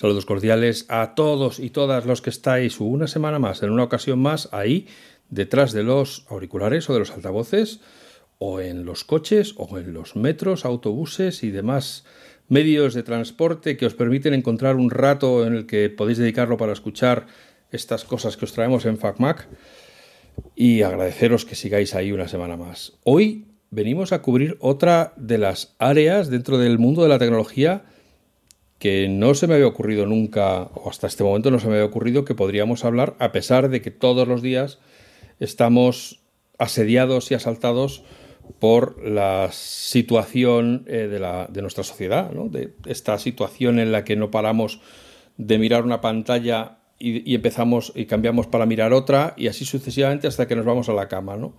Saludos cordiales a todos y todas los que estáis una semana más, en una ocasión más, ahí, detrás de los auriculares o de los altavoces, o en los coches, o en los metros, autobuses y demás medios de transporte que os permiten encontrar un rato en el que podéis dedicarlo para escuchar estas cosas que os traemos en FacMac y agradeceros que sigáis ahí una semana más. Hoy venimos a cubrir otra de las áreas dentro del mundo de la tecnología que no se me había ocurrido nunca, o hasta este momento no se me había ocurrido que podríamos hablar, a pesar de que todos los días estamos asediados y asaltados por la situación eh, de, la, de, nuestra sociedad, ¿no? de esta situación en la que no paramos de mirar una pantalla y, y, empezamos y cambiamos para mirar otra y así sucesivamente hasta que nos vamos a la cama. ¿no?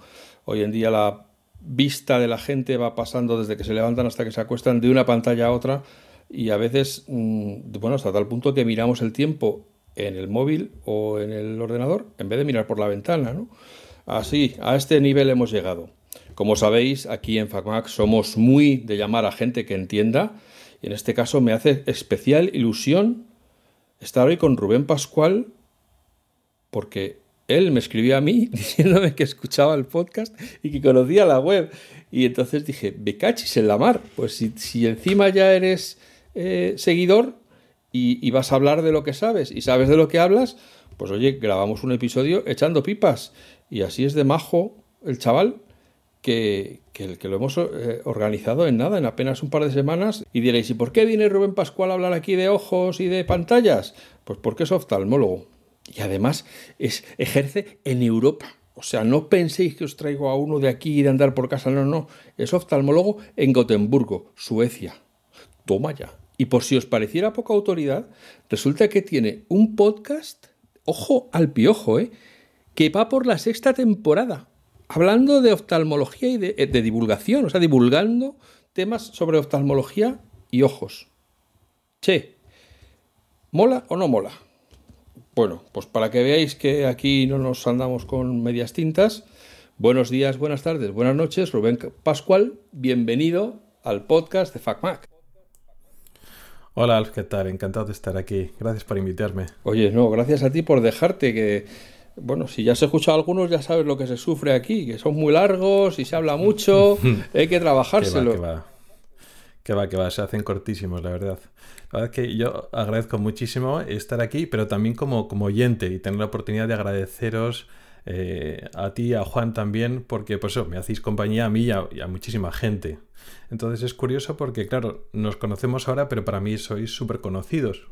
Hoy en día la vista de la gente va pasando desde que se levantan hasta que se acuestan de una pantalla a otra y a veces, mm, bueno, hasta tal punto que miramos el tiempo en el móvil o en el ordenador en vez de mirar por la ventana, ¿no? Así, a este nivel hemos llegado. Como sabéis, aquí en FacMac somos muy de llamar a gente que entienda y en este caso me hace especial ilusión estar hoy con Rubén Pascual porque él me escribió a mí diciéndome que escuchaba el podcast y que conocía la web. Y entonces dije, becachis en la mar. Pues si, si encima ya eres eh, seguidor y, vas a hablar de lo que sabes y sabes de lo que hablas, pues oye, grabamos un episodio echando pipas. Y así es de majo el chaval que, que, que lo hemos eh, organizado en nada, en apenas un par de semanas. Y diréis, ¿y por qué viene Rubén Pascual a hablar aquí de ojos y de pantallas? Pues porque es oftalmólogo. Y además ejerce en Europa. O sea, no penséis que os traigo a uno de aquí y de andar por casa. No, no. Es oftalmólogo en Gotemburgo, Suecia. Toma ya. Y por si os pareciera poca autoridad, resulta que tiene un podcast, ojo al piojo, ¿eh? que va por la sexta temporada, hablando de oftalmología y de, de divulgación, o sea, divulgando temas sobre oftalmología y ojos. Che, ¿mola o no mola? Bueno, pues para que veáis que aquí no nos andamos con medias tintas, buenos días, buenas tardes, buenas noches, Rubén Pascual, bienvenido al podcast de FacMac. Hola Alf, ¿qué tal? Encantado de estar aquí. Gracias por invitarme. Oye, no, gracias a ti por dejarte que... Bueno, si ya has escuchado algunos, ya sabes lo que se sufre aquí, que son muy largos y se habla mucho, hay que trabajárselo. Que va, que va, que va, se hacen cortísimos, la verdad. La verdad es que yo agradezco muchísimo estar aquí, pero también como, como oyente y tener la oportunidad de agradeceros eh, a ti, a Juan también, porque pues eso, me hacéis compañía a mí y a, y a, muchísima gente. Entonces es curioso porque, claro, nos conocemos ahora, pero para mí sois súper conocidos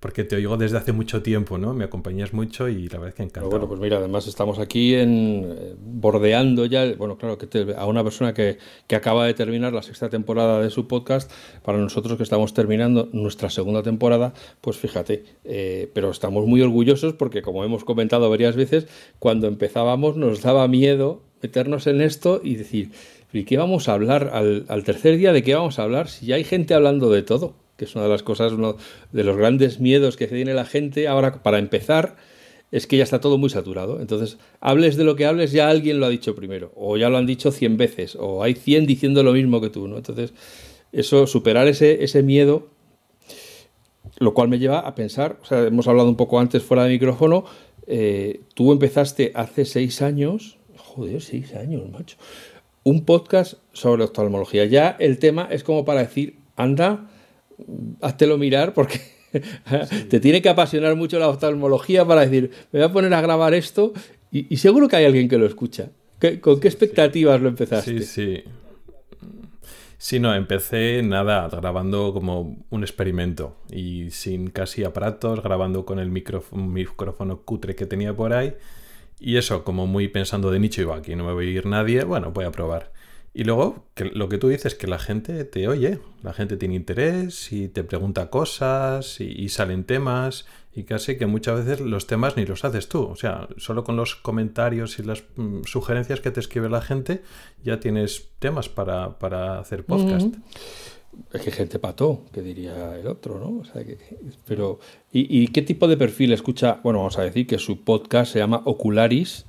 porque te oigo desde hace mucho tiempo, ¿no? Me acompañas mucho y la verdad es que encantado. bueno, pues mira, además estamos aquí en eh, bordeando ya, bueno, claro, que te, a una persona que, que, acaba de terminar la sexta temporada de su podcast, para nosotros que estamos terminando nuestra segunda temporada, pues fíjate, eh, pero estamos muy orgullosos porque como hemos comentado varias veces, cuando empezábamos nos daba miedo meternos en esto y decir, ¿y qué vamos a hablar al, al tercer día? ¿De qué vamos a hablar? Si ya hay gente hablando de todo que es una de las cosas, uno de los grandes miedos que tiene la gente ahora para empezar, es que ya está todo muy saturado. Entonces, hables de lo que hables, ya alguien lo ha dicho primero, o ya lo han dicho 100 veces, o hay 100 diciendo lo mismo que tú, ¿no? Entonces, eso, superar ese, ese miedo, lo cual me lleva a pensar, hemos hablado un poco antes fuera de micrófono, eh, tú empezaste hace seis años, joder, seis años, macho, un podcast sobre oftalmología. Ya el tema es como para decir, anda, háztelo mirar porque sí. te tiene que apasionar mucho la oftalmología para decir, me voy a poner a grabar esto y, y seguro que hay alguien que lo escucha. ¿Qué, ¿Con qué expectativas sí. lo empezaste? Sí, sí. Sí, no, empecé nada, grabando como un experimento y sin casi aparatos, grabando con el micrófono, micrófono cutre que tenía por ahí. Y eso, como muy pensando de nicho, iba aquí no me voy a ir nadie, bueno, voy a probar. Y luego, que lo que tú dices, que la gente te oye, la gente tiene interés y te pregunta cosas y, y, salen temas y casi que muchas veces los temas ni los haces tú. O sea, solo con los comentarios y las mm, sugerencias que te escribe la gente ya tienes temas para, para hacer podcast. Mm -hmm. Es que gente pató, que diría el otro, ¿no? O sea, que, pero, ¿y, ¿y qué tipo de perfil escucha? Bueno, vamos a decir que su podcast se llama Ocularis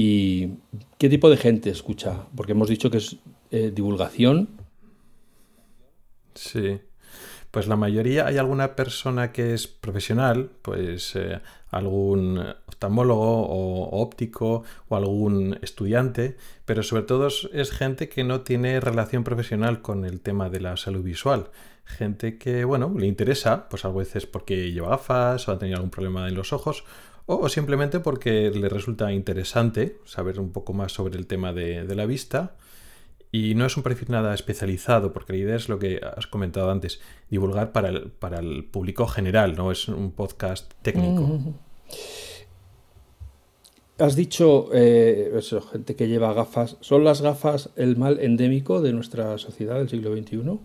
¿Y qué tipo de gente escucha? Porque hemos dicho que es eh, divulgación. Sí. Pues la mayoría hay alguna persona que es profesional, pues eh, algún oftalmólogo o óptico o algún estudiante, pero sobre todo es gente que no tiene relación profesional con el tema de la salud visual. Gente que, bueno, le interesa, pues a veces porque lleva gafas o ha tenido algún problema en los ojos o simplemente porque le resulta interesante saber un poco más sobre el tema de, la vista. Y no es un perfil nada especializado, porque la idea es lo que has comentado antes, divulgar para el, para el público general, no es un podcast técnico. Has dicho, eh, eso, gente que lleva gafas. ¿Son las gafas el mal endémico de nuestra sociedad del siglo XXI?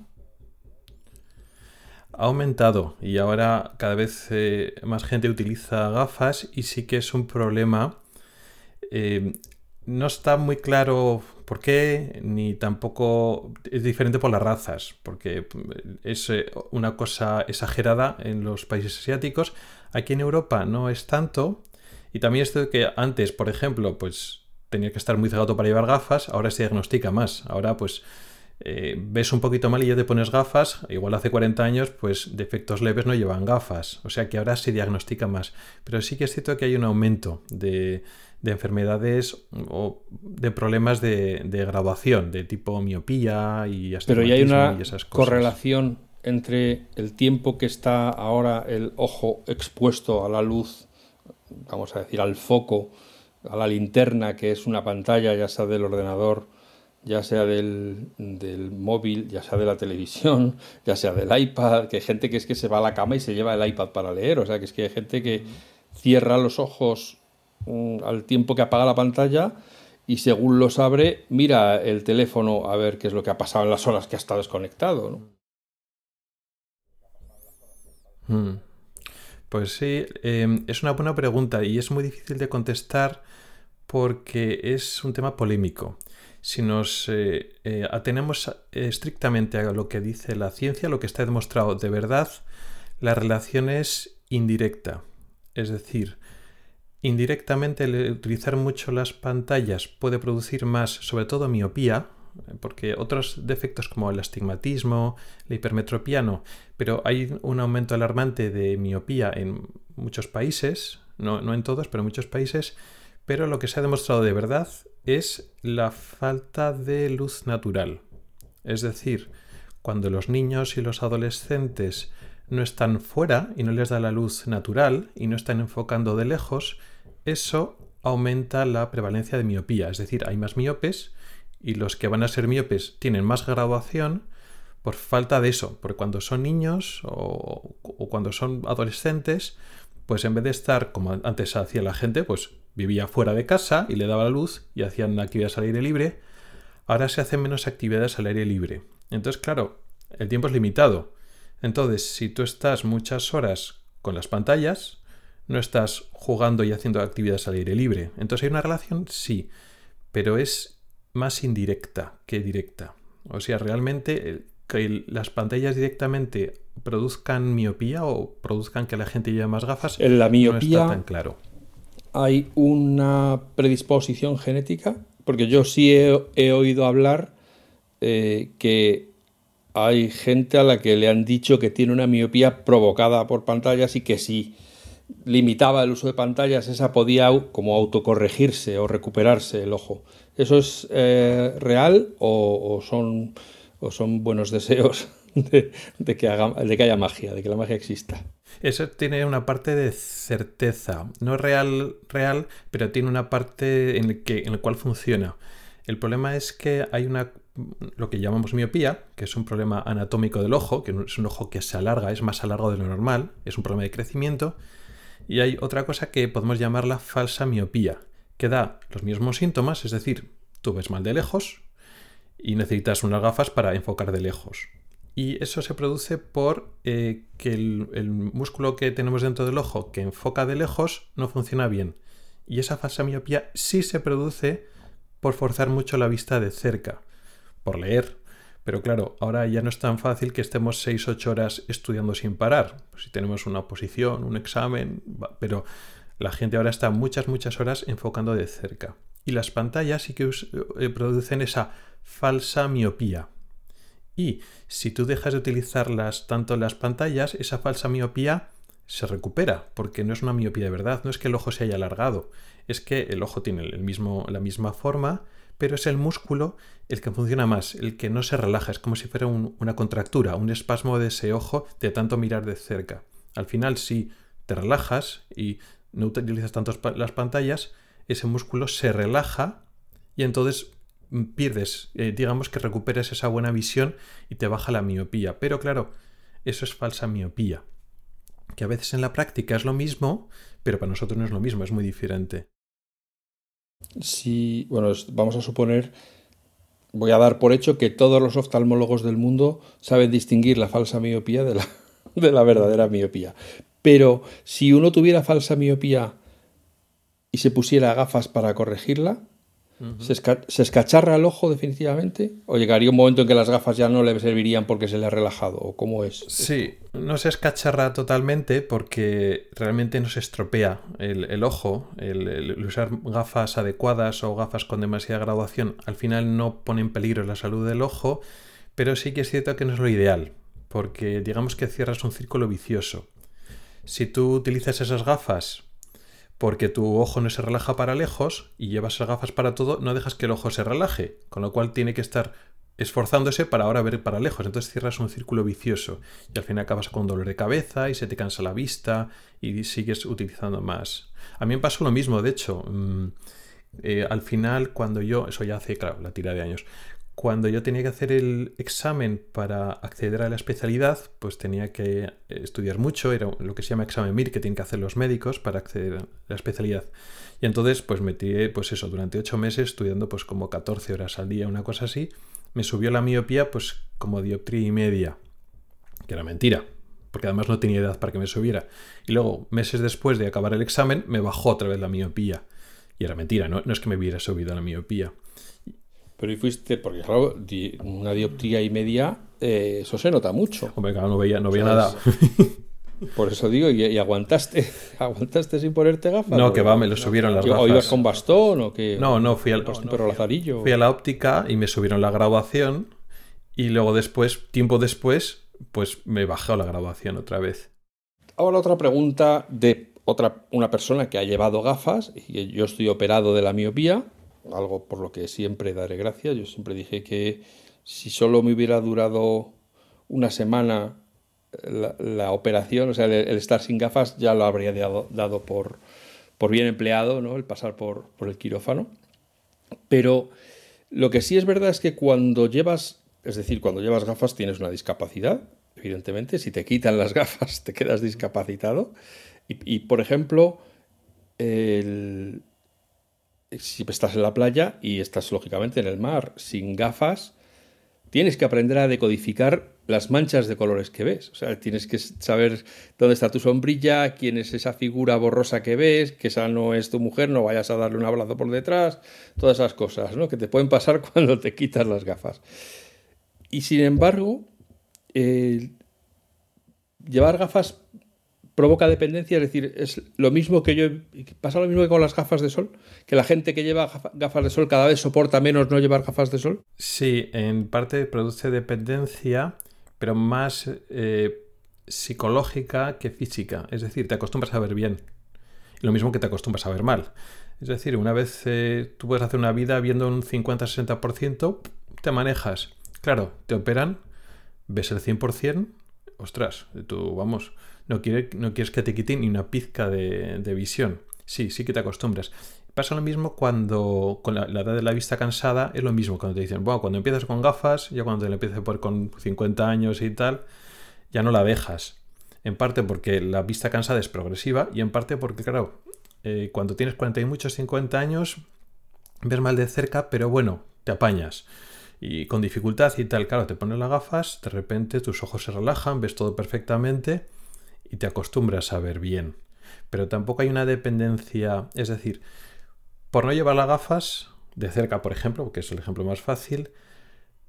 Ha aumentado y ahora cada vez eh, más gente utiliza gafas y sí que es un problema. Eh, no está muy claro por qué, ni tampoco es diferente por las razas, porque es eh, una cosa exagerada en los países asiáticos. Aquí en Europa no es tanto. Y también esto de que antes, por ejemplo, pues tenía que estar muy cegado para llevar gafas, ahora se diagnostica más. Ahora pues eh, ves un poquito mal y ya te pones gafas, igual hace 40 años, pues defectos leves no llevan gafas, o sea que ahora se diagnostica más. Pero sí que es cierto que hay un aumento de, enfermedades o de problemas de, graduación, de tipo miopía y Pero ya hay una correlación entre el tiempo que está ahora el ojo expuesto a la luz, vamos a decir, al foco, a la linterna, que es una pantalla, ya sea del ordenador, ya sea del, móvil, ya sea de la televisión, ya sea del iPad, que hay gente que es que se va a la cama y se lleva el iPad para leer, o sea, que es que hay gente que cierra los ojos mm, al tiempo que apaga la pantalla y según los abre, mira el teléfono a ver qué es lo que ha pasado en las horas que ha estado desconectado. Hmm. Pues sí, em, es una buena pregunta y es muy difícil de contestar porque es un tema polémico si nos eh, eh, atenemos estrictamente a lo que dice la ciencia, lo que está demostrado de verdad, la relación es indirecta. Es decir, indirectamente el utilizar mucho las pantallas puede producir más, sobre todo miopía, porque otros defectos como el astigmatismo, la hipermetropía no, pero hay un aumento alarmante de miopía en muchos países, no, no en todos, pero en muchos países, pero lo que se ha demostrado de verdad es la falta de luz natural. Es decir, cuando los niños y los adolescentes no están fuera y no les da la luz natural y no están enfocando de lejos, eso aumenta la prevalencia de miopía. Es decir, hay más miopes y los que van a ser miopes tienen más graduación por falta de eso. Porque cuando son niños o, o cuando son adolescentes, pues en vez de estar como antes hacía la gente, pues vivía fuera de casa y le daba la luz y hacían actividades al aire libre, ahora se hacen menos actividades al aire libre. Entonces, claro, el tiempo es limitado. Entonces, si tú estás muchas horas con las pantallas, no estás jugando y haciendo actividades al aire libre. Entonces hay una relación, sí, pero es más indirecta que directa. O sea, realmente que las pantallas directamente produzcan miopía o produzcan que la gente lleve más gafas, la miopía, no está tan claro hay una predisposición genética, porque yo sí he, oído hablar eh, que hay gente a la que le han dicho que tiene una miopía provocada por pantallas y que si limitaba el uso de pantallas, esa podía como autocorregirse o recuperarse el ojo. ¿Eso es eh, real o, son, buenos deseos de, que de que haya magia, de que la magia exista? Eso tiene una parte de certeza. No es real, real, pero tiene una parte en, el que, en la cual funciona. El problema es que hay una lo que llamamos miopía, que es un problema anatómico del ojo, que es un ojo que se alarga, es más alargado de lo normal, es un problema de crecimiento. Y hay otra cosa que podemos llamarla falsa miopía, que da los mismos síntomas, es decir, tú ves mal de lejos y necesitas unas gafas para enfocar de lejos. Y eso se produce por eh, que el, músculo que tenemos dentro del ojo que enfoca de lejos no funciona bien. Y esa falsa miopía sí se produce por forzar mucho la vista de cerca, por leer. Pero claro, ahora ya no es tan fácil que estemos 6-8 horas estudiando sin parar. Si tenemos una oposición, un examen, pero la gente ahora está muchas, muchas horas enfocando de cerca. Y las pantallas sí que eh, producen esa falsa miopía Y si tú dejas de utilizarlas tanto las pantallas, esa falsa miopía se recupera, porque no es una miopía de verdad, no es que el ojo se haya alargado, es que el ojo tiene el mismo, la misma forma, pero es el músculo el que funciona más, el que no se relaja, es como si fuera una contractura, un espasmo de ese ojo de tanto mirar de cerca. Al final, si te relajas y no utilizas tanto las pantallas, ese músculo se relaja y entonces pierdes, eh, digamos que recuperas esa buena visión y te baja la miopía. Pero claro, eso es falsa miopía. Que a veces en la práctica es lo mismo, pero para nosotros no es lo mismo, es muy diferente. Sí, bueno, vamos a suponer, voy a dar por hecho que todos los oftalmólogos del mundo saben distinguir la falsa miopía de la, de la verdadera miopía. Pero si uno tuviera falsa miopía y se pusiera gafas para corregirla, ¿se, escacharra el ojo definitivamente? ¿O llegaría un momento en que las gafas ya no le servirían porque se le ha relajado? ¿O cómo es? Sí, no se escacharra totalmente porque realmente no se estropea el, ojo. El, usar gafas adecuadas o gafas con demasiada graduación al final no pone en peligro la salud del ojo, pero sí que es cierto que no es lo ideal, porque digamos que cierras un círculo vicioso. Si tú utilizas esas gafas porque tu ojo no se relaja para lejos y llevas esas gafas para todo, no dejas que el ojo se relaje, con lo cual tiene que estar esforzándose para ahora ver para lejos. Entonces cierras un círculo vicioso y al final acabas con dolor de cabeza y se te cansa la vista y sigues utilizando más. A mí me pasó lo mismo, de hecho. Mm, eh, al final, cuando yo, eso ya hace, claro, la tira de años, cuando yo tenía que hacer el examen para acceder a la especialidad, pues tenía que estudiar mucho, era lo que se llama examen MIR, que tienen que hacer los médicos para acceder a la especialidad. Y entonces, pues metí, pues eso, durante ocho meses estudiando pues como 14 horas al día, una cosa así. Me subió la miopía pues como dioptría y media, que era mentira, porque además no tenía edad para que me subiera. Y luego, meses después de acabar el examen, me bajó otra vez la miopía. Y era mentira, no, no es que me hubiera subido la miopía. Pero y fuiste, porque claro, una dioptría y media, eh, eso se nota mucho. Hombre, claro, no veía, no veía nada. Por eso digo, ¿y, aguantaste aguantaste sin ponerte gafas? No, que va, me lo subieron las gafas. ¿O ibas con bastón o qué? No, no, fui al, lazarillo. Fui a la óptica y me subieron la graduación y luego después, tiempo después, pues me bajó la graduación otra vez. Ahora otra pregunta de otra una persona que ha llevado gafas y yo estoy operado de la miopía algo por lo que siempre daré gracias. Yo siempre dije que si solo me hubiera durado una semana la, operación, o sea, el, estar sin gafas, ya lo habría dado, por, por, bien empleado, ¿no? el pasar por, por el quirófano. Pero lo que sí es verdad es que cuando llevas, es decir, cuando llevas gafas tienes una discapacidad, evidentemente, si te quitan las gafas te quedas discapacitado. Y, y por ejemplo, el, si estás en la playa y estás lógicamente en el mar sin gafas, tienes que aprender a decodificar las manchas de colores que ves. O sea, tienes que saber dónde está tu sombrilla, quién es esa figura borrosa que ves, que esa no es tu mujer, no vayas a darle un abrazo por detrás, todas esas cosas, ¿no? Que te pueden pasar cuando te quitas las gafas. Y sin embargo, llevar gafas provoca dependencia, es decir, es lo mismo que yo, pasa lo mismo que con las gafas de sol, que la gente que lleva gafas de sol cada vez soporta menos no llevar gafas de sol. Sí, en parte produce dependencia, pero más eh, psicológica que física, es decir, te acostumbras a ver bien, lo mismo que te acostumbras a ver mal. Es decir, una vez eh, tú puedes hacer una vida viendo un 50-60%, te manejas. Claro, te operan, ves el 100%, ostras, tú, vamos, no, quieres que te quiten ni una pizca de, visión. Sí, sí que te acostumbras. Pasa lo mismo cuando con la, edad de la vista cansada, es lo mismo cuando te dicen, bueno, cuando empiezas con gafas, ya cuando te empiezas por con 50 años y tal, ya no la dejas. En parte porque la vista cansada es progresiva y en parte porque, claro, eh, cuando tienes 40 y muchos 50 años, ves mal de cerca, pero bueno, te apañas. Y con dificultad y tal, claro, te pones las gafas, de repente tus ojos se relajan, ves todo perfectamente y te acostumbras a ver bien. Pero tampoco hay una dependencia, es decir, por no llevar las gafas de cerca, por ejemplo, que es el ejemplo más fácil,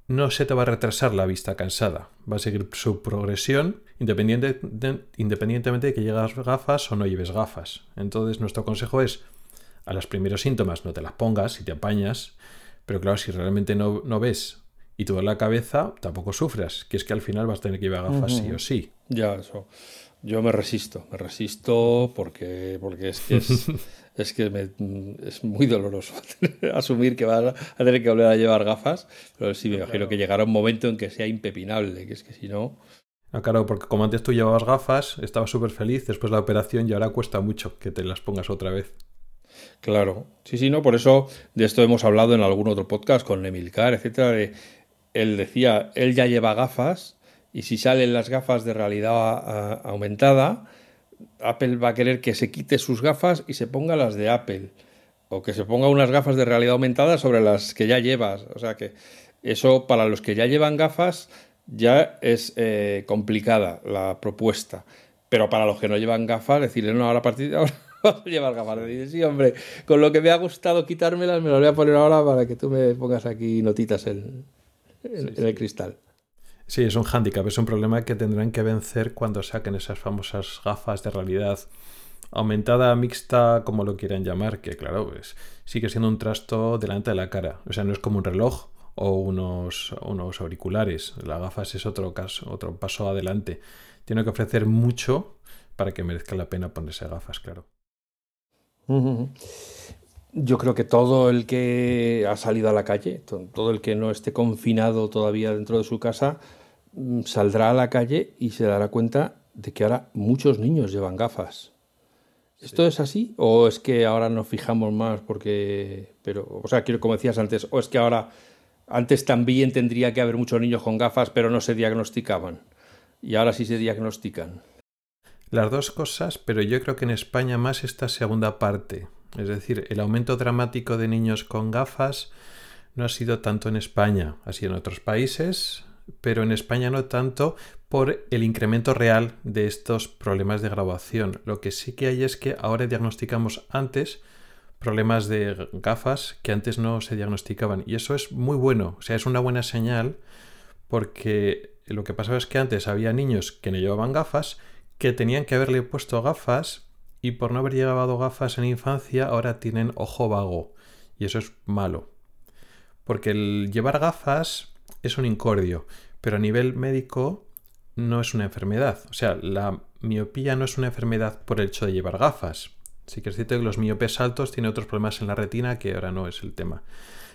no se te va a retrasar la vista cansada. Va a seguir su progresión independiente independientemente de que lleves gafas o no lleves gafas. Entonces, nuestro consejo es, a los primeros síntomas no te las pongas y te apañas, pero claro, si realmente no, no ves y tú en la cabeza tampoco sufras, que es que al final vas a tener que llevar gafas sí o sí. Ya, eso. Yo me resisto, me resisto porque, porque es que es, es que es muy doloroso asumir que vas a tener que volver a llevar gafas, pero sí me imagino que llegará un momento en que sea impepinable, que es que si no... Ah, claro, porque como antes tú llevabas gafas, estabas súper feliz después de la operación y ahora cuesta mucho que te las pongas otra vez. Claro, sí, sí, no, por eso de esto hemos hablado en algún otro podcast con Emilcar, etcétera. él decía, él ya lleva gafas y si salen las gafas de realidad aumentada, Apple va a querer que se quite sus gafas y se ponga las de Apple. O que se ponga unas gafas de realidad aumentada sobre las que ya llevas. O sea que eso para los que ya llevan gafas ya es eh, complicada la propuesta. Pero para los que no llevan gafas, decirle, no, ahora a partir de ahora vas a llevar gafas. Decir, sí, hombre, con lo que me ha gustado quitármelas, me las voy a poner ahora para que tú me pongas aquí notitas en, en el cristal. Sí, es un hándicap, es un problema que tendrán que vencer cuando saquen esas famosas gafas de realidad aumentada, mixta, como lo quieran llamar, que claro, pues, sigue siendo un trasto delante de la cara. O sea, no es como un reloj o unos, unos auriculares. La gafas es otro, caso, otro paso adelante. Tiene que ofrecer mucho para que merezca la pena ponerse gafas, claro. Yo creo que todo el que ha salido a la calle, todo el que no esté confinado todavía dentro de su casa, mm, saldrá a la calle y se dará cuenta de que ahora muchos niños llevan gafas. ¿Esto es así? ¿O es que ahora nos fijamos más porque... Pero, o sea, quiero, como decías antes, o es que ahora... Antes también tendría que haber muchos niños con gafas, pero no se diagnosticaban. Y ahora sí se diagnostican. Las dos cosas, pero yo creo que en España más esta segunda parte. Es decir, el aumento dramático de niños con gafas no ha sido tanto en España, sido en otros países, pero en España no tanto por el incremento real de estos problemas de graduación. Lo que sí que hay es que ahora diagnosticamos antes problemas de gafas que antes no se diagnosticaban. Y eso es muy bueno, o sea, es una buena señal porque lo que pasaba es que antes había niños que no llevaban gafas, que tenían que haberle puesto gafas y por no haber llevado gafas en infancia ahora tienen ojo vago y eso es malo. Porque el llevar gafas es un incordio, pero a nivel médico no es una enfermedad. O sea, la miopía no es una enfermedad por el hecho de llevar gafas. Sí que es cierto que los miopes altos tienen otros problemas en la retina que ahora no es el tema.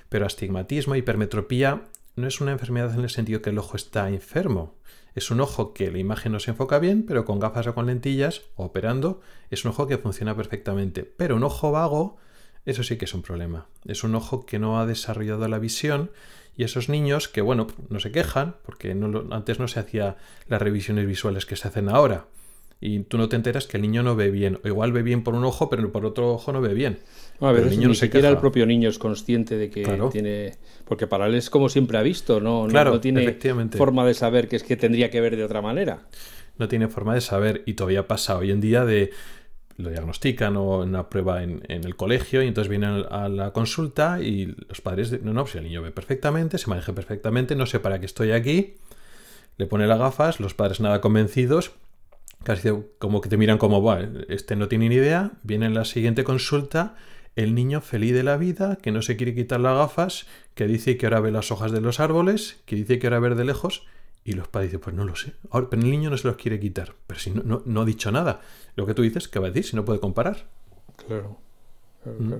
Pero astigmatismo, hipermetropía no es una enfermedad en el sentido que el ojo está enfermo, es un ojo que la imagen no se enfoca bien, pero con gafas o con lentillas operando, es un ojo que funciona perfectamente. Pero un ojo vago, eso sí que es un problema. Es un ojo que no ha desarrollado la visión y esos niños que, bueno, no se quejan, porque antes no se hacía las revisiones visuales que se hacen ahora y tú no te enteras que el niño no ve bien. O igual ve bien por un ojo, pero por otro ojo no ve bien. a veces ni siquiera el propio niño es consciente de que tiene... Porque para él es como siempre ha visto, no, no, tiene forma de saber que es que tendría que ver de otra manera. No tiene forma de saber y todavía pasa hoy en día de lo diagnostican o en una prueba en, el colegio y entonces vienen a la consulta y los padres, no, no, si el niño ve perfectamente, se maneja perfectamente, no sé para qué estoy aquí, le pone las gafas, los padres nada convencidos Casi como que te miran como, va, este no tiene ni idea, viene en la siguiente consulta, el niño feliz de la vida, que no se quiere quitar las gafas, que dice que ahora ve las hojas de los árboles, que dice que ahora ve de lejos, y los padres dicen, pues no lo sé. Ahora, pero el niño no se los quiere quitar. Pero si no, no, ha dicho nada. Lo que tú dices, ¿qué va a decir si no puede comparar? Claro. ¿Mm?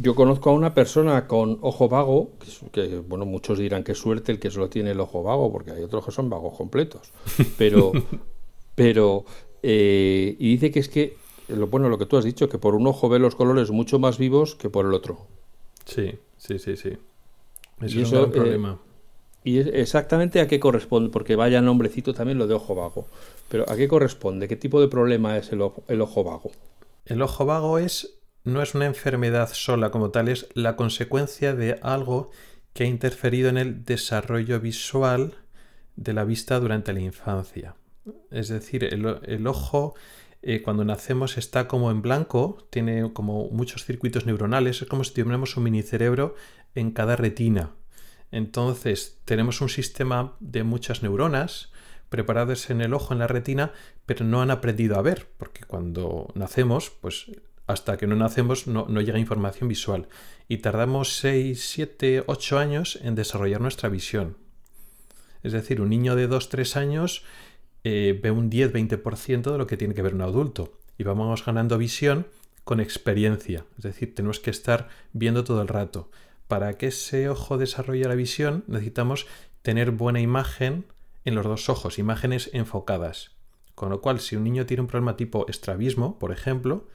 Yo conozco a una persona con ojo vago, que, que, bueno, muchos dirán que suerte el que solo tiene el ojo vago, porque hay otros que son vagos completos. Pero Pero, eh, y dice que es que, lo bueno, lo que tú has dicho, que por un ojo ve los colores mucho más vivos que por el otro. Sí, sí, sí, sí. Eso es un gran eh, problema. y exactamente a qué corresponde, porque vaya nombrecito también lo de ojo vago. Pero ¿a qué corresponde? ¿Qué tipo de problema es el ojo, el ojo vago? El ojo vago es no es una enfermedad sola como tal, es la consecuencia de algo que ha interferido en el desarrollo visual de la vista durante la infancia. Es decir, el, ojo eh, cuando nacemos está como en blanco, tiene como muchos circuitos neuronales, es como si tuviéramos un minicerebro en cada retina. Entonces tenemos un sistema de muchas neuronas preparadas en el ojo, en la retina, pero no han aprendido a ver, porque cuando nacemos, pues hasta que no nacemos no, llega información visual. Y tardamos 6, 7, 8 años en desarrollar nuestra visión. Es decir, un niño de 2, 3 años eh, ve un 10-20% de lo que tiene que ver un adulto. Y vamos ganando visión con experiencia. Es decir, tenemos que estar viendo todo el rato. Para que ese ojo desarrolle la visión necesitamos tener buena imagen en los dos ojos, imágenes enfocadas. Con lo cual, si un niño tiene un problema tipo estrabismo, por ejemplo,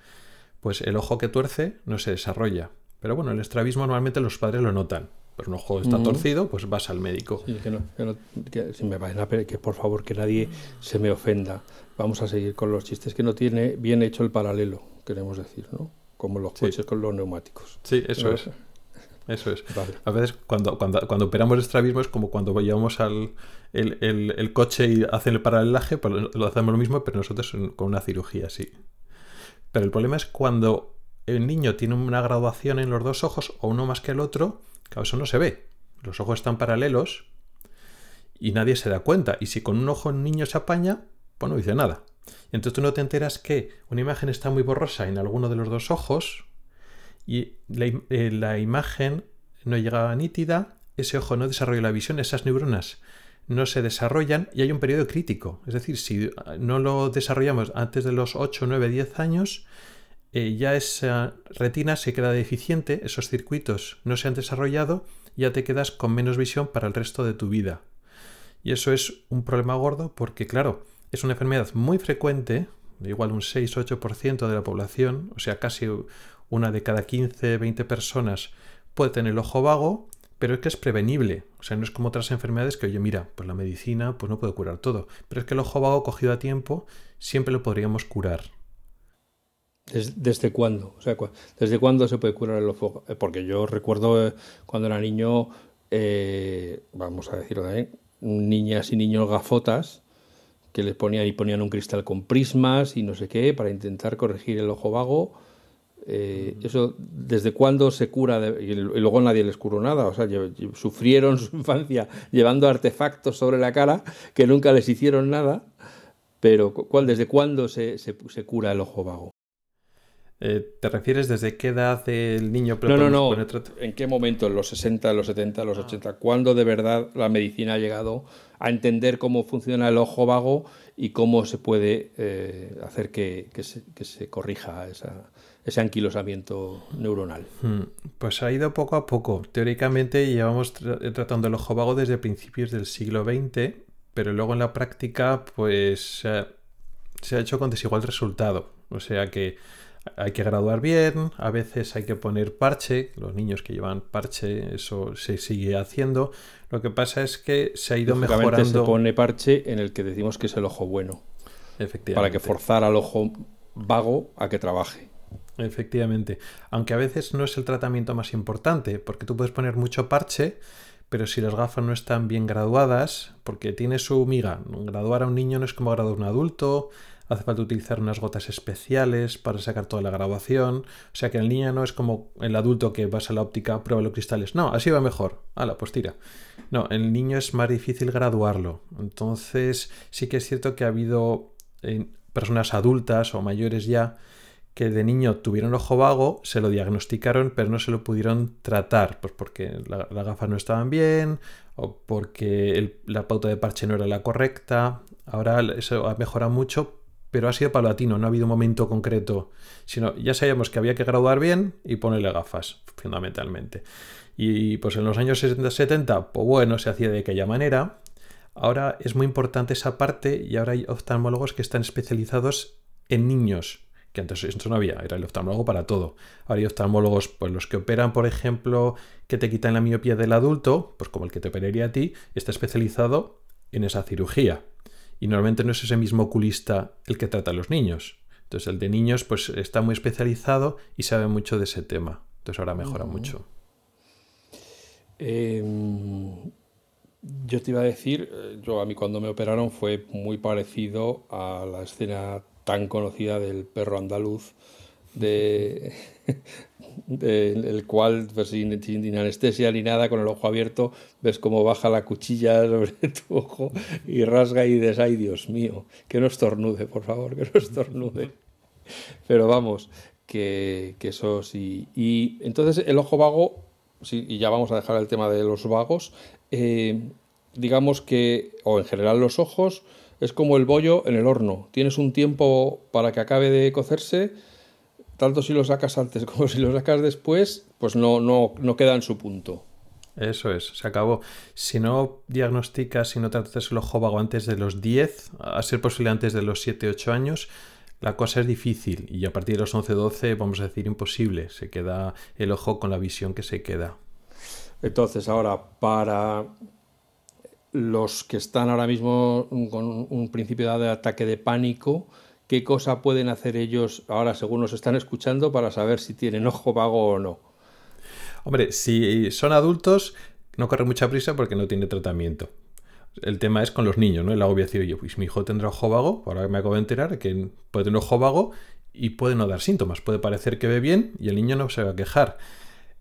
pues el ojo que tuerce no se desarrolla. Pero bueno, el estrabismo normalmente los padres lo notan. Pero un ojo está torcido, pues vas al médico. Sí, que no, si me va a que por favor que nadie se me ofenda. Vamos a seguir con los chistes que no tiene bien hecho el paralelo, queremos decir, ¿no? Como los coches con los neumáticos. Sí, eso es. Eso es. A veces cuando, cuando, cuando operamos estrabismo es como cuando llevamos al el, el, coche y hacen el paralelaje, pues lo hacemos lo mismo, pero nosotros con una cirugía, sí. Pero el problema es cuando el niño tiene una graduación en los dos ojos o uno más que el otro, claro, eso no se ve. Los ojos están paralelos y nadie se da cuenta. Y si con un ojo el niño se apaña, pues no dice nada. Entonces tú no te enteras que una imagen está muy borrosa en alguno de los dos ojos y la, eh, la imagen no llega nítida, ese ojo no desarrolla la visión, esas neuronas no se desarrollan y hay un periodo crítico. Es decir, si no lo desarrollamos antes de los 8, 9, 10 años, eh, ya esa retina se queda deficiente, esos circuitos no se han desarrollado, ya te quedas con menos visión para el resto de tu vida. Y eso es un problema gordo porque, claro, es una enfermedad muy frecuente, igual un 6-8% de la población, o sea, casi una de cada 15, 20 personas puede tener el ojo vago pero es que es prevenible. O sea, no es como otras enfermedades que, oye, mira, pues la medicina pues no puede curar todo. Pero es que el ojo vago cogido a tiempo siempre lo podríamos curar. ¿Desde, cuándo? O sea, ¿desde cuándo se puede curar el ojo? Eh, porque yo recuerdo eh, cuando era niño, eh, vamos a decirlo también, niñas y niños gafotas que les ponían y ponían un cristal con prismas y no sé qué para intentar corregir el ojo vago eh, eso, ¿desde cuándo se cura? y luego nadie les curó nada. O sea, sufrieron su infancia llevando artefactos sobre la cara que nunca les hicieron nada. Pero, ¿cuál, ¿desde cuándo se, se, cura el ojo vago? Eh, ¿Te refieres desde qué edad el niño No, no, no. ¿En qué momento? ¿En los 60, los 70, los 80? Ah. ¿Cuándo de verdad la medicina ha llegado a entender cómo funciona el ojo vago y cómo se puede eh, hacer que, que, se, que se corrija esa, ese anquilosamiento neuronal. Hmm, pues ha ido poco a poco. Teóricamente llevamos tratando el ojo vago desde principios del siglo XX, pero luego en la práctica pues se ha hecho con desigual resultado. O sea que hay que graduar bien, a veces hay que poner parche, los niños que llevan parche, eso se sigue haciendo. Lo que pasa es que se ha ido mejorando. se pone parche en el que decimos que es el ojo bueno. Efectivamente. Para que forzar al ojo vago a que trabaje. Efectivamente. Aunque a veces no es el tratamiento más importante, porque tú puedes poner mucho parche, pero si las gafas no están bien graduadas, porque tiene su miga, graduar a un niño no es como graduar a un adulto, hace falta utilizar unas gotas especiales para sacar toda la graduación, o sea que el niño no es como el adulto que vas a la óptica, prueba los cristales, no, así va mejor, ala, pues tira. No, el niño es más difícil graduarlo, entonces sí que es cierto que ha habido eh, personas adultas o mayores ya, que de niño tuvieron ojo vago, se lo diagnosticaron, pero no se lo pudieron tratar, pues porque las gafas no estaban bien o porque la pauta de parche no era la correcta. Ahora eso ha mejorado mucho, pero ha sido paulatino, no ha habido un momento concreto, sino ya sabíamos que había que graduar bien y ponerle gafas, fundamentalmente. Y pues en los años 60-70, pues bueno, se hacía de aquella manera. Ahora es muy importante esa parte y ahora hay oftalmólogos que están especializados en niños que antes esto no había, era el oftalmólogo para todo. Ahora hay oftalmólogos, pues los que operan, por ejemplo, que te quitan la miopía del adulto, pues como el que te operaría a ti, está especializado en esa cirugía. Y normalmente no es ese mismo oculista el que trata a los niños. Entonces el de niños pues está muy especializado y sabe mucho de ese tema. Entonces ahora mejora mucho. Em, yo te iba a decir, eh, yo a mí cuando me operaron fue muy parecido a la escena tan conocida del perro andaluz, de, el cual pues, sin, anestesia ni nada, con el ojo abierto, ves cómo baja la cuchilla sobre tu ojo y rasga y dices, Dios mío, que no estornude, por favor, que no estornude. Pero vamos, que, eso sí. Y entonces el ojo vago, sí, y ya vamos a dejar el tema de los vagos, eh, digamos que, o en general los ojos, es como el bollo en el horno. Tienes un tiempo para que acabe de cocerse, tanto si lo sacas antes como si lo sacas después, pues no, no, no queda en su punto. Eso es, se acabó. Si no diagnosticas, si no tratas el ojo vago antes de los 10, a ser posible antes de los 7-8 años, la cosa es difícil y a partir de los 11-12 vamos a decir imposible. Se queda el ojo con la visión que se queda. Entonces, ahora, para los que están ahora mismo con un principio de ataque de pánico, ¿qué cosa pueden hacer ellos ahora según nos están escuchando para saber si tienen ojo vago o no? Hombre, si son adultos, no corre mucha prisa porque no tiene tratamiento. El tema es con los niños, ¿no? El agobio decir, oye, pues mi hijo tendrá ojo vago, ahora me acabo de enterar que puede tener ojo vago y puede no dar síntomas. Puede parecer que ve bien y el niño no se va a quejar.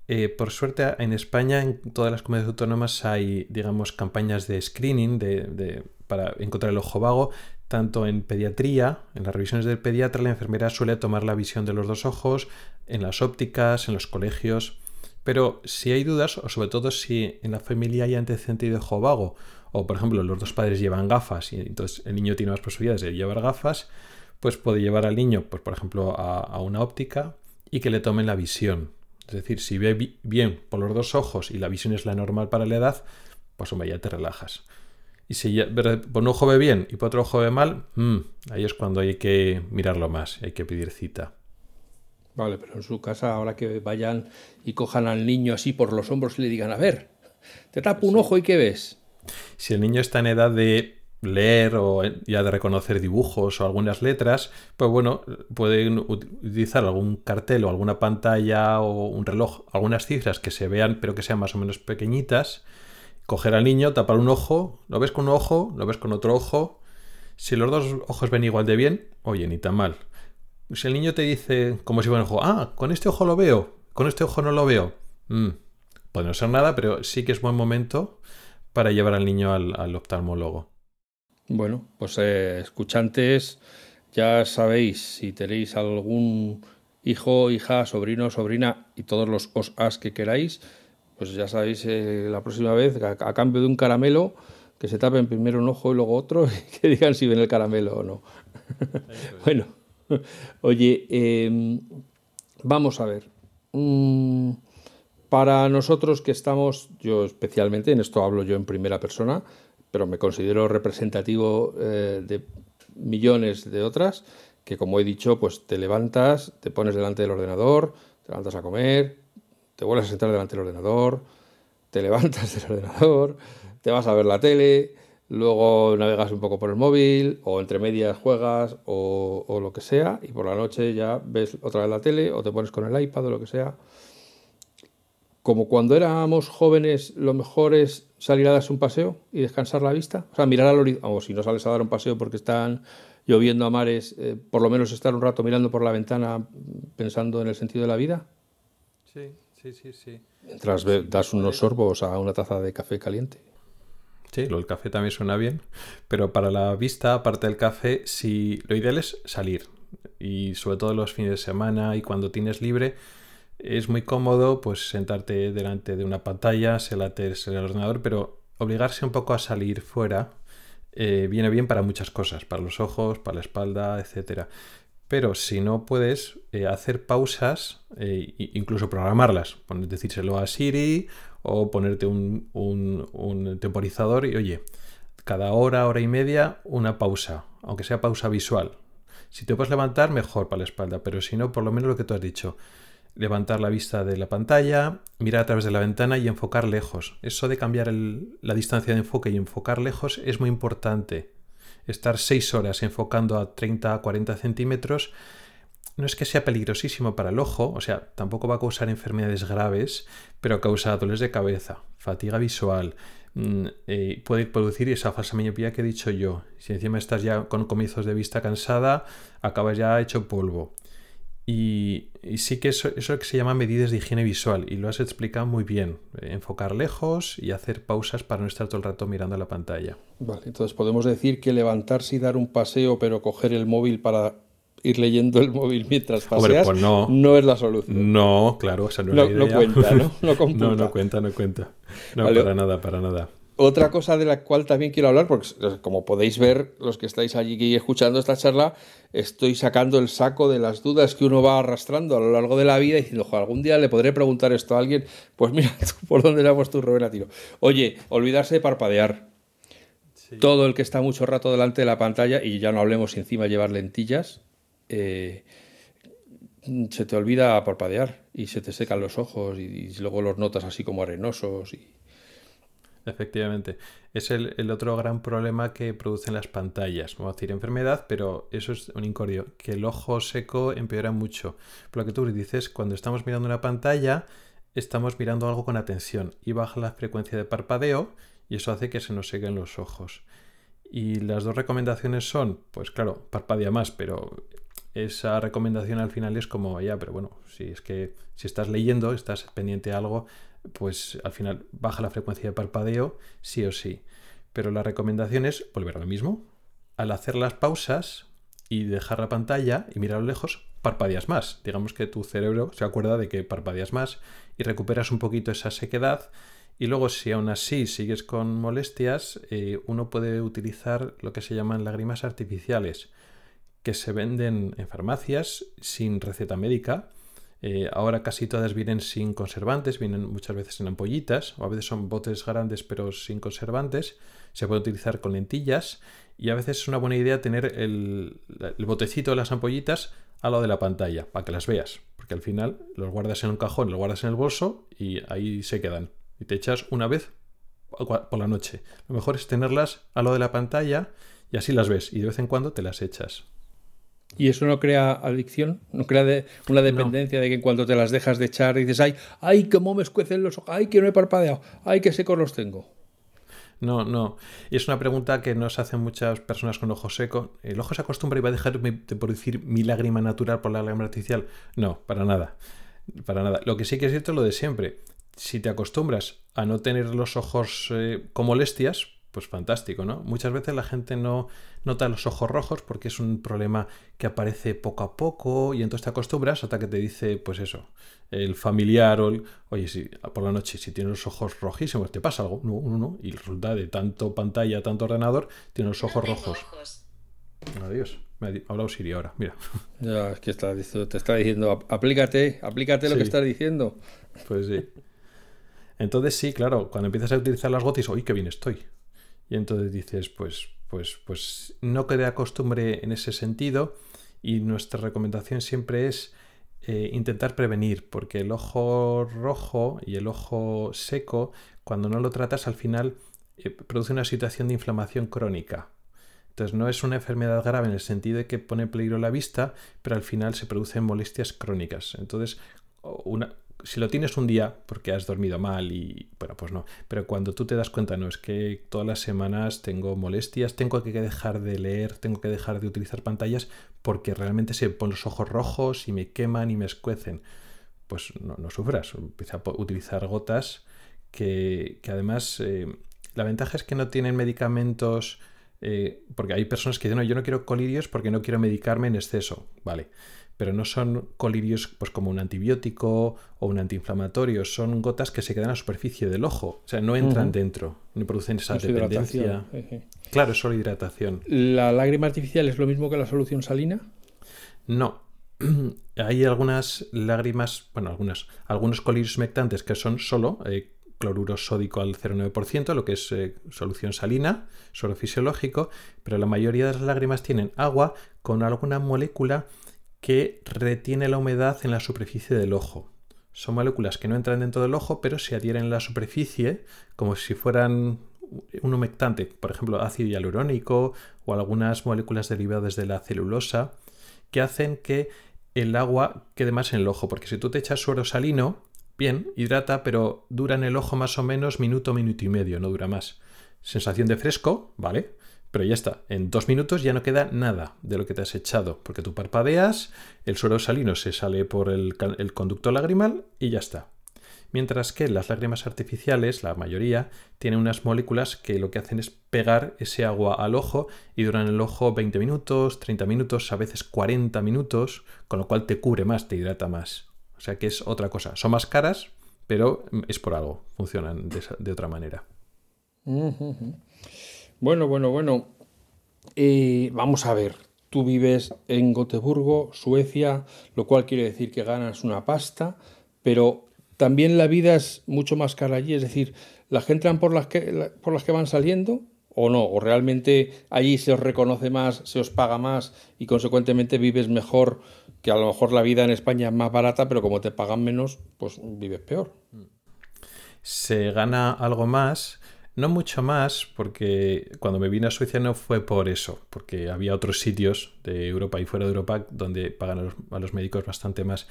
Eh, por suerte, en España, en todas las comunidades autónomas hay, digamos, campañas de screening de, para encontrar el ojo vago, tanto en pediatría, en las revisiones del pediatra, la enfermera suele tomar la visión de los dos ojos, en las ópticas, en los colegios. Pero si hay dudas, o sobre todo si en la familia hay antecedente de ojo vago, o por ejemplo los dos padres llevan gafas y entonces el niño tiene más posibilidades de llevar gafas, pues puede llevar al niño, pues por ejemplo, a, una óptica y que le tomen la visión. Es decir, si ve bien por los dos ojos y la visión es la normal para la edad, pues hombre, ya te relajas. Y si por un ojo ve bien y por otro ojo ve mal, mm, ahí es cuando hay que mirarlo más, hay que pedir cita. Vale, pero en su casa, ahora que vayan y cojan al niño así por los hombros y le digan, a ver, te tapo un ojo y ¿qué ves? Si el niño está en edad de leer o ya de reconocer dibujos o algunas letras, pues bueno, pueden utilizar algún cartel o alguna pantalla o un reloj, algunas cifras que se vean pero que sean más o menos pequeñitas, coger al niño, tapar un ojo, lo ves con un ojo, lo ves con otro ojo, si los dos ojos ven igual de bien, oye, ni tan mal. Si el niño te dice, como si fuera un ojo, ah, con este ojo lo veo, con este ojo no lo veo, mm, puede no ser nada, pero sí que es buen momento para llevar al niño al, oftalmólogo. Bueno, pues eh, escuchantes, ya sabéis, si tenéis algún hijo, hija, sobrino, sobrina y todos los os que queráis, pues ya sabéis eh, la próxima vez, a, cambio de un caramelo, que se tapen primero un ojo y luego otro y que digan si ven el caramelo o no. bueno. Oye, em, vamos a ver. Mm, para nosotros que estamos, yo especialmente, en esto hablo yo en primera persona, pero me considero representativo eh, de millones de otras, que como he dicho, pues te levantas, te pones delante del ordenador, te levantas a comer, te vuelves a sentar delante del ordenador, te levantas del ordenador, te vas a ver la tele, luego navegas un poco por el móvil o entre medias juegas o, lo que sea y por la noche ya ves otra vez la tele o te pones con el iPad o lo que sea. Como cuando éramos jóvenes, lo mejor es salir a darse un paseo y descansar la vista. O sea, mirar al horizonte, o si no sales a dar un paseo porque están lloviendo a mares, eh, por lo menos estar un rato mirando por la ventana pensando en el sentido de la vida. Sí, sí, sí, sí. Mientras das unos sorbos a una taza de café caliente. Sí, lo del café también suena bien, pero para la vista, aparte del café, si lo ideal es salir y sobre todo los fines de semana y cuando tienes libre, es muy cómodo pues sentarte delante de una pantalla, sea la el ordenador, pero obligarse un poco a salir fuera eh, viene bien para muchas cosas, para los ojos, para la espalda, etcétera. Pero si no puedes eh, hacer pausas, e incluso programarlas, decírselo a Siri o ponerte un, temporizador y oye, cada hora, hora y media, una pausa, aunque sea pausa visual. Si te puedes levantar, mejor para la espalda, pero si no, por lo menos lo que tú has dicho, levantar la vista de la pantalla, mirar a través de la ventana y enfocar lejos. Eso de cambiar la distancia de enfoque y enfocar lejos es muy importante. Estar seis horas enfocando a 30 a 40 centímetros no es que sea peligrosísimo para el ojo, o sea, tampoco va a causar enfermedades graves, pero causa dolores de cabeza, fatiga visual, mm, eh, puede producir esa falsa miopía que he dicho yo. Si encima estás ya con comienzos de vista cansada, acabas ya hecho polvo. Y, sí que eso, eso que se llama medidas de higiene visual, y lo has explicado muy bien. Enfocar lejos y hacer pausas para no estar todo el rato mirando la pantalla. Vale, entonces podemos decir que levantarse y dar un paseo, pero coger el móvil para ir leyendo el móvil mientras paseas pues no. no. es la solución. No, claro, esa no, es la idea. cuenta, ¿no? No, no, no cuenta, no cuenta. No, para nada, para nada. Otra cosa de la cual también quiero hablar, porque como podéis ver, los que estáis allí escuchando esta charla, estoy sacando el saco de las dudas que uno va arrastrando a lo largo de la vida y diciendo, algún día le podré preguntar esto a alguien. Pues mira, por dónde le hago tu Rubén tiro. Oye, olvidarse de parpadear. Todo el que está mucho rato delante de la pantalla, y ya no hablemos encima de llevar lentillas, eh, se te olvida parpadear y se te secan los ojos y, luego los notas así como arenosos. Y... Efectivamente. Es el, otro gran problema que producen las pantallas. Voy a decir enfermedad, pero eso es un incordio. Que el ojo seco empeora mucho. Por lo que tú dices, cuando estamos mirando una pantalla, estamos mirando algo con atención y baja la frecuencia de parpadeo y eso hace que se nos sequen los ojos. Y las dos recomendaciones son, pues claro, parpadea más, pero esa recomendación al final es como, ya, pero bueno, si es que si estás leyendo, estás pendiente de algo, pues al final baja la frecuencia de parpadeo, sí o sí. Pero la recomendación es volver a lo mismo. Al hacer las pausas y dejar la pantalla y mirar a lo lejos, parpadeas más. Digamos que tu cerebro se acuerda de que parpadeas más y recuperas un poquito esa sequedad y luego, si aún así sigues con molestias, eh, uno puede utilizar lo que se llaman lágrimas artificiales, que se venden en farmacias sin receta médica. Eh, ahora casi todas vienen sin conservantes, vienen muchas veces en ampollitas, o a veces son botes grandes pero sin conservantes. Se puede utilizar con lentillas y a veces es una buena idea tener el, el botecito de las ampollitas al lado de la pantalla para que las veas, porque al final los guardas en un cajón, los guardas en el bolso y ahí se quedan y te echas una vez por la noche. Lo mejor es tenerlas a lo de la pantalla y así las ves y de vez en cuando te las echas. ¿Y eso no crea adicción? ¿No crea una dependencia de que en cuanto te las dejas de echar dices, ay, ay, cómo me escuecen los ojos, ay, que no he parpadeado, ay, qué secos los tengo? No, no. Y es una pregunta que nos hacen muchas personas con ojo seco. ¿El ojo se acostumbra y va a dejar de producir mi lágrima natural por la lágrima artificial? No, para nada. Para nada. Lo que sí que es cierto es lo de siempre si te acostumbras a no tener los ojos eh, con molestias, pues fantástico, ¿no? Muchas veces la gente no nota los ojos rojos porque es un problema que aparece poco a poco y entonces te acostumbras hasta que te dice, pues eso, el familiar o el, oye, si por la noche si tienes los ojos rojísimos, ¿te pasa algo? No, no, no. Y resulta de tanto pantalla, tanto ordenador, tienes los ojos rojos. Adiós. Me ha hablado Siri ahora, mira. Ya, es que está, te está diciendo, aplícate, aplícate lo que estás diciendo. Pues sí. Entonces sí, claro, cuando empiezas a utilizar las gotas, ¡uy, qué bien estoy! Y entonces dices, pues, pues, pues no quede costumbre en ese sentido y nuestra recomendación siempre es eh, intentar prevenir, porque el ojo rojo y el ojo seco, cuando no lo tratas al final, eh, produce una situación de inflamación crónica. Entonces no es una enfermedad grave en el sentido de que pone peligro la vista, pero al final se producen molestias crónicas. Entonces, una, si lo tienes un día porque has dormido mal y bueno, pues no. Pero cuando tú te das cuenta, no, es que todas las semanas tengo molestias, tengo que dejar de leer, tengo que dejar de utilizar pantallas porque realmente se ponen los ojos rojos y me queman y me escuecen. Pues no, no sufras, empieza a utilizar gotas que, además eh, la ventaja es que no tienen medicamentos eh, porque hay personas que dicen, no, yo no quiero colirios porque no quiero medicarme en exceso. Vale pero no son colirios pues, como un antibiótico o un antiinflamatorio, son gotas que se quedan a la superficie del ojo, o sea, no entran dentro, no producen esa dependencia. Claro, es solo hidratación. ¿La lágrima artificial es lo mismo que la solución salina? No. Hay algunas lágrimas, bueno, algunas, algunos colirios humectantes que son solo eh, cloruro sódico al 0,9%, lo que es eh, solución salina, solo fisiológico, pero la mayoría de las lágrimas tienen agua con alguna molécula que retiene la humedad en la superficie del ojo. Son moléculas que no entran dentro del ojo, pero se adhieren en la superficie como si fueran un humectante, por ejemplo, ácido hialurónico o algunas moléculas derivadas de la celulosa, que hacen que el agua quede más en el ojo, porque si tú te echas suero salino, bien, hidrata, pero dura en el ojo más o menos minuto, minuto y medio, no dura más. Sensación de fresco, ¿vale? Pero ya está, en dos minutos ya no queda nada de lo que te has echado, porque tú parpadeas, el suero salino se sale por el, conducto lagrimal y ya está. Mientras que las lágrimas artificiales, la mayoría, tienen unas moléculas que lo que hacen es pegar ese agua al ojo y duran el ojo 20 minutos, 30 minutos, a veces 40 minutos, con lo cual te cubre más, te hidrata más. O sea que es otra cosa. Son más caras, pero es por algo, funcionan de, otra manera. Bueno, bueno, bueno. Eh, vamos a ver. Tú vives en Gotemburgo, Suecia, lo cual quiere decir que ganas una pasta, pero también la vida es mucho más cara allí. Es decir, ¿la gente entran por las que, por las que van saliendo o no? ¿O realmente allí se os reconoce más, se os paga más y consecuentemente vives mejor que a lo mejor la vida en España es más barata, pero como te pagan menos, pues vives peor? Se gana algo más no mucho más, porque cuando me vine a Suecia no fue por eso, porque había otros sitios de Europa y fuera de Europa donde pagan a los, médicos bastante más.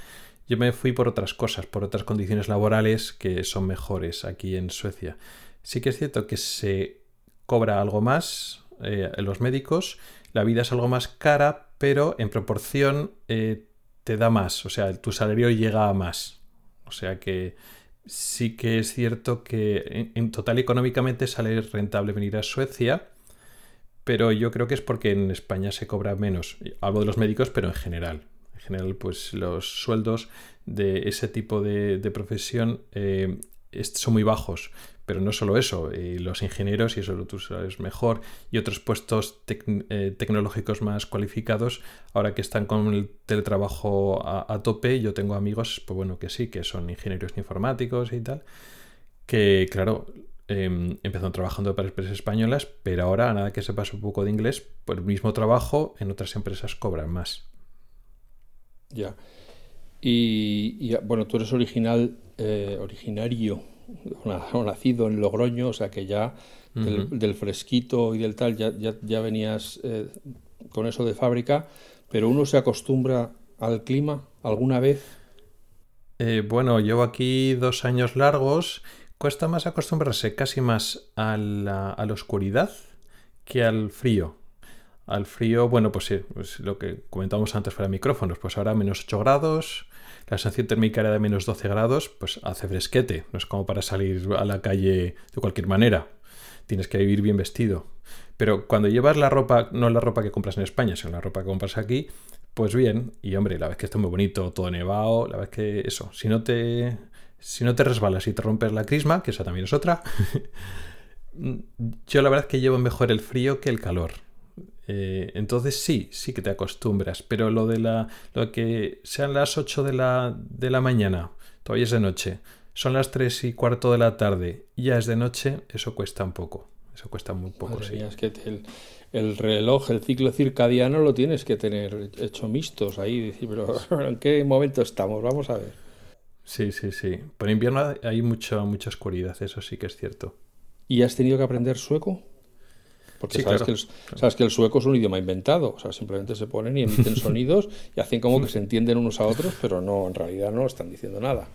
Yo me fui por otras cosas, por otras condiciones laborales que son mejores aquí en Suecia. Sí que es cierto que se cobra algo más eh, los médicos, la vida es algo más cara, pero en proporción eh, te da más, o sea, tu salario llega a más. O sea que sí que es cierto que en, total económicamente sale rentable venir a Suecia, pero yo creo que es porque en España se cobra menos. Hablo de los médicos, pero en general. En general, pues los sueldos de ese tipo de, profesión eh, son muy bajos. Pero no solo eso, eh, los ingenieros, y eso tú sabes mejor, y otros puestos eh, tecnológicos más cualificados, ahora que están con el teletrabajo a, tope, yo tengo amigos, pues bueno, que sí, que son ingenieros informáticos y tal, que claro, em, empezaron trabajando para empresas españolas, pero ahora, a nada que sepas un poco de inglés, por el mismo trabajo en otras empresas cobran más. Ya. Y, bueno, tú eres original, eh, originario o nacido en Logroño, o sea que ya del, fresquito y del tal ya, ya, venías eh, con eso de fábrica, pero uno se acostumbra al clima alguna vez. Eh, bueno, llevo aquí dos años largos. Cuesta más acostumbrarse casi más a la, a la oscuridad que al frío. Al frío, bueno, pues sí, pues lo que comentábamos antes de micrófonos, pues ahora menos 8 grados, la sensación térmica era de menos 12 grados, pues hace fresquete, no es como para salir a la calle de cualquier manera. Tienes que vivir bien vestido. Pero cuando llevas la ropa, no la ropa que compras en España, sino la ropa que compras aquí, pues bien, y hombre, la vez que está muy bonito, todo nevado, la vez que eso, si no te si no te resbalas y te rompes la crisma, que esa también es otra, yo la verdad es que llevo mejor el frío que el calor. Eh, entonces sí, sí que te acostumbras, pero lo de la lo que sean las 8 de la, de la mañana, todavía es de noche, son las 3 y cuarto de la tarde, ya es de noche, eso cuesta un poco. Eso cuesta muy poco, sí. es que el, reloj, el ciclo circadiano lo tienes que tener hecho mixtos ahí, decir, pero ¿en qué momento estamos? Vamos a ver. Sí, sí, sí. Por invierno hay mucho, mucha oscuridad, eso sí que es cierto. ¿Y has tenido que aprender sueco? Porque sabes, que el, sabes que el sueco es un idioma inventado, o sea, simplemente se ponen y emiten sonidos y hacen como que se entienden unos a otros, pero no, en realidad no están diciendo nada.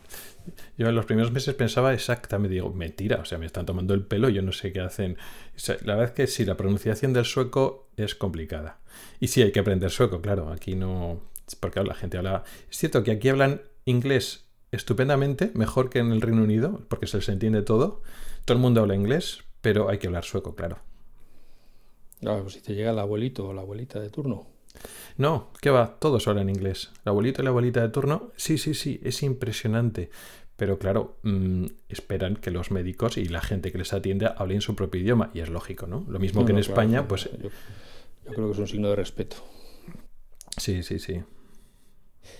Yo en los primeros meses pensaba exactamente, digo, mentira, o sea, me están tomando el pelo, yo no sé qué hacen. la verdad es que sí, la pronunciación del sueco es complicada. Y sí, hay que aprender sueco, claro, aquí no... Porque la gente habla... Es cierto que aquí hablan inglés estupendamente, mejor que en el Reino Unido, porque se les entiende todo. Todo el mundo habla inglés, pero hay que hablar sueco, claro. No, pues si te llega el abuelito o la abuelita de turno. No, ¿qué va? Todos hablan inglés. El abuelito y la abuelita de turno, sí, sí, sí, es impresionante. Pero claro, mm, esperan que los médicos y la gente que les atiende hablen su propio idioma. Y es lógico, ¿no? Lo mismo que en España, pues... Yo, creo que es un signo de respeto. Sí, sí, sí.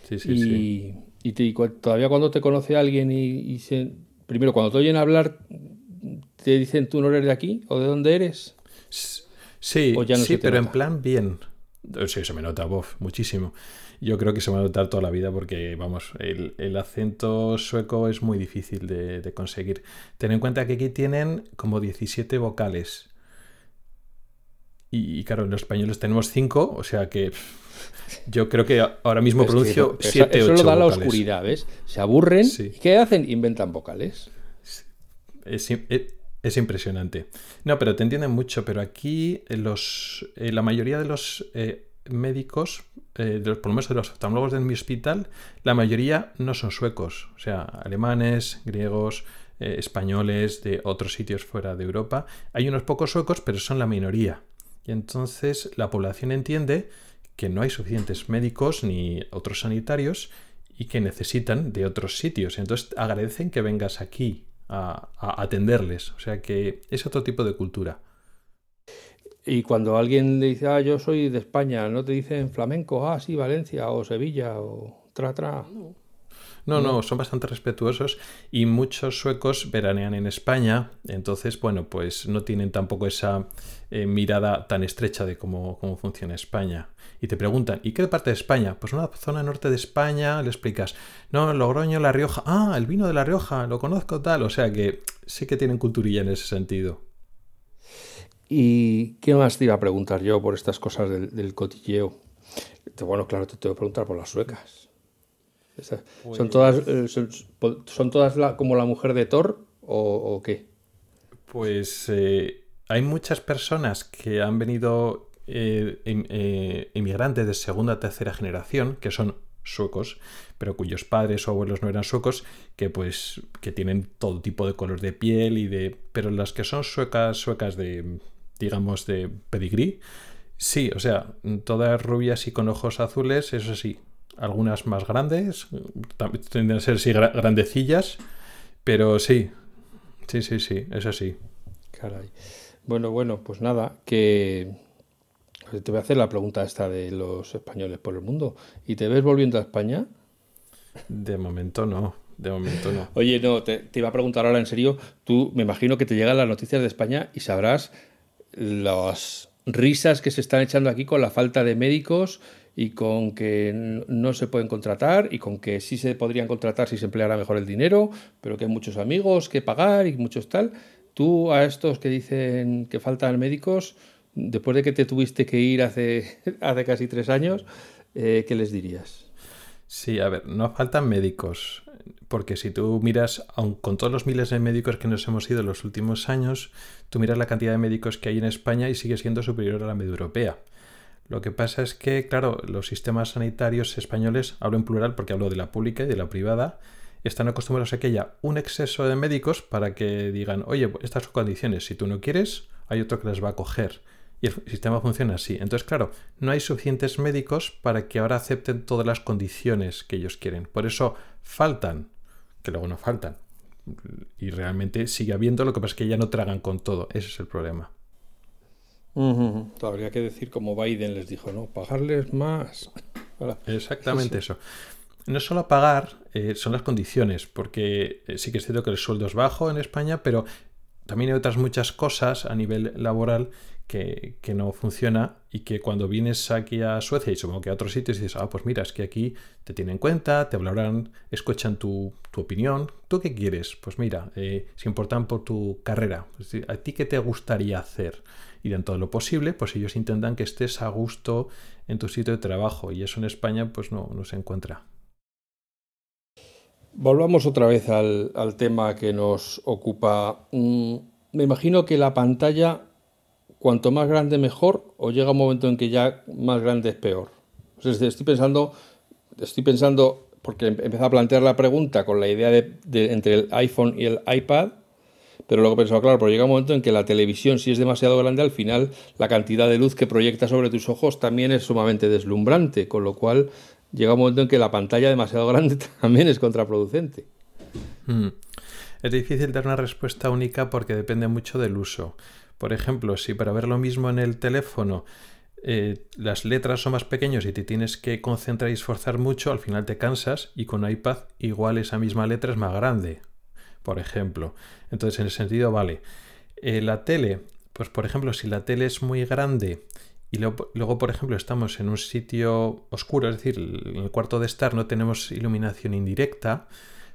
Sí, sí, y, sí. Y, todavía cuando te conoce alguien y, se... Primero, cuando te oyen hablar, ¿te dicen tú no eres de aquí o de dónde eres? Sí, sí pero en plan bien. Sí, se me nota, bof, muchísimo. Yo creo que se me va a notar toda la vida porque, vamos, el, acento sueco es muy difícil de, conseguir. Ten en cuenta que aquí tienen como 17 vocales. Y, claro, los españoles tenemos 5, o sea que yo creo que ahora mismo pronuncio 7 Eso lo da la oscuridad, ¿ves? Se aburren. ¿Qué hacen? Inventan vocales. Es, es impresionante. No, pero te entienden mucho, pero aquí eh, los, eh, la mayoría de los eh, médicos, de los, por lo menos de los oftalmólogos de mi hospital, la mayoría no son suecos, o sea, alemanes, griegos, españoles de otros sitios fuera de Europa. Hay unos pocos suecos, pero son la minoría. Y entonces la población entiende que no hay suficientes médicos ni otros sanitarios y que necesitan de otros sitios. Entonces agradecen que vengas aquí a, atenderles. O sea que es otro tipo de cultura. Y cuando alguien le dice, ah, yo soy de España, ¿no te dicen flamenco? Ah, sí, Valencia o Sevilla o tra, tra. No, no, son bastante respetuosos y muchos suecos veranean en España, entonces, bueno, pues no tienen tampoco esa eh, mirada tan estrecha de cómo, cómo funciona España. Y te preguntan, ¿y qué parte de España? Pues una zona norte de España, le explicas, no, Logroño, La Rioja, ah, el vino de La Rioja, lo conozco tal, o sea que sí que tienen culturilla en ese sentido. ¿Y qué más te iba a preguntar yo por estas cosas del, cotilleo? Bueno, claro, te tengo que preguntar por las suecas. ¿Son pues todas, eh, son, todas como la mujer de Thor o, qué? Pues eh, hay muchas personas que han venido eh, em, inmigrantes de segunda o tercera generación, que son suecos, pero cuyos padres o abuelos no eran suecos, que pues que tienen todo tipo de color de piel y de... Pero las que son suecas, suecas de, digamos, de pedigrí, sí, o sea, todas rubias y con ojos azules, eso sí, algunas más grandes, tienden a ser sí, grandecillas, pero sí, sí, sí, sí, es así. Caray. Bueno, bueno, pues nada, que te voy a hacer la pregunta esta de los españoles por el mundo. ¿Y te ves volviendo a España? De momento no, de momento no. Oye, no, te, te iba a preguntar ahora en serio, tú me imagino que te llegan las noticias de España y sabrás las risas que se están echando aquí con la falta de médicos y con que no se pueden contratar y con que sí se podrían contratar si se empleara mejor el dinero, pero que hay muchos amigos que pagar y muchos tal. Tú a estos que dicen que faltan médicos, después de que te tuviste que ir hace, hace casi tres años, eh, ¿qué les dirías? Sí, a ver, no faltan médicos, porque si tú miras, aun con todos los miles de médicos que nos hemos ido en los últimos años, tú miras la cantidad de médicos que hay en España y sigue siendo superior a la media europea. Lo que pasa es que, claro, los sistemas sanitarios españoles, hablo en plural porque hablo de la pública y de la privada, están acostumbrados a que haya un exceso de médicos para que digan, oye, estas son condiciones, si tú no quieres, hay otro que las va a coger. Y el sistema funciona así. Entonces, claro, no hay suficientes médicos para que ahora acepten todas las condiciones que ellos quieren. Por eso faltan, que luego no faltan. Y realmente sigue habiendo, lo que pasa es que ya no tragan con todo. Ese es el problema. Habría que decir como Biden les dijo, ¿no? Pagarles más. Exactamente eso. No solo pagar, eh, son las condiciones, porque eh, sí que es cierto que el sueldo es bajo en España, pero también hay otras muchas cosas a nivel laboral que, no funciona y que cuando vienes aquí a Suecia y supongo que a otros sitios dices, ah, pues mira, es que aquí te tienen en cuenta, te hablarán, escuchan tu, opinión. ¿Tú qué quieres? Pues mira, eh, se importan por tu carrera. ¿A ti qué te gustaría hacer? Y dentro de lo posible, pues ellos intentan que estés a gusto en tu sitio de trabajo y eso en España pues no, se encuentra. Volvamos otra vez al, tema que nos ocupa. Mm, me imagino que la pantalla, cuanto más grande mejor, o llega un momento en que ya más grande es peor. estoy pensando, estoy pensando, porque empecé a plantear la pregunta con la idea de, entre el iPhone y el iPad, pero luego pensaba, claro, pero llega un momento en que la televisión, si es demasiado grande, al final la cantidad de luz que proyecta sobre tus ojos también es sumamente deslumbrante, con lo cual llega un momento en que la pantalla demasiado grande también es contraproducente. Hmm. Es difícil dar una respuesta única porque depende mucho del uso. Por ejemplo, si para ver lo mismo en el teléfono eh, las letras son más pequeñas y te tienes que concentrar y esforzar mucho, al final te cansas y con iPad igual esa misma letra es más grande por ejemplo. Entonces, en ese sentido, vale. Eh, la tele, pues por ejemplo, si la tele es muy grande y luego, por ejemplo, estamos en un sitio oscuro, es decir, en el cuarto de estar no tenemos iluminación indirecta,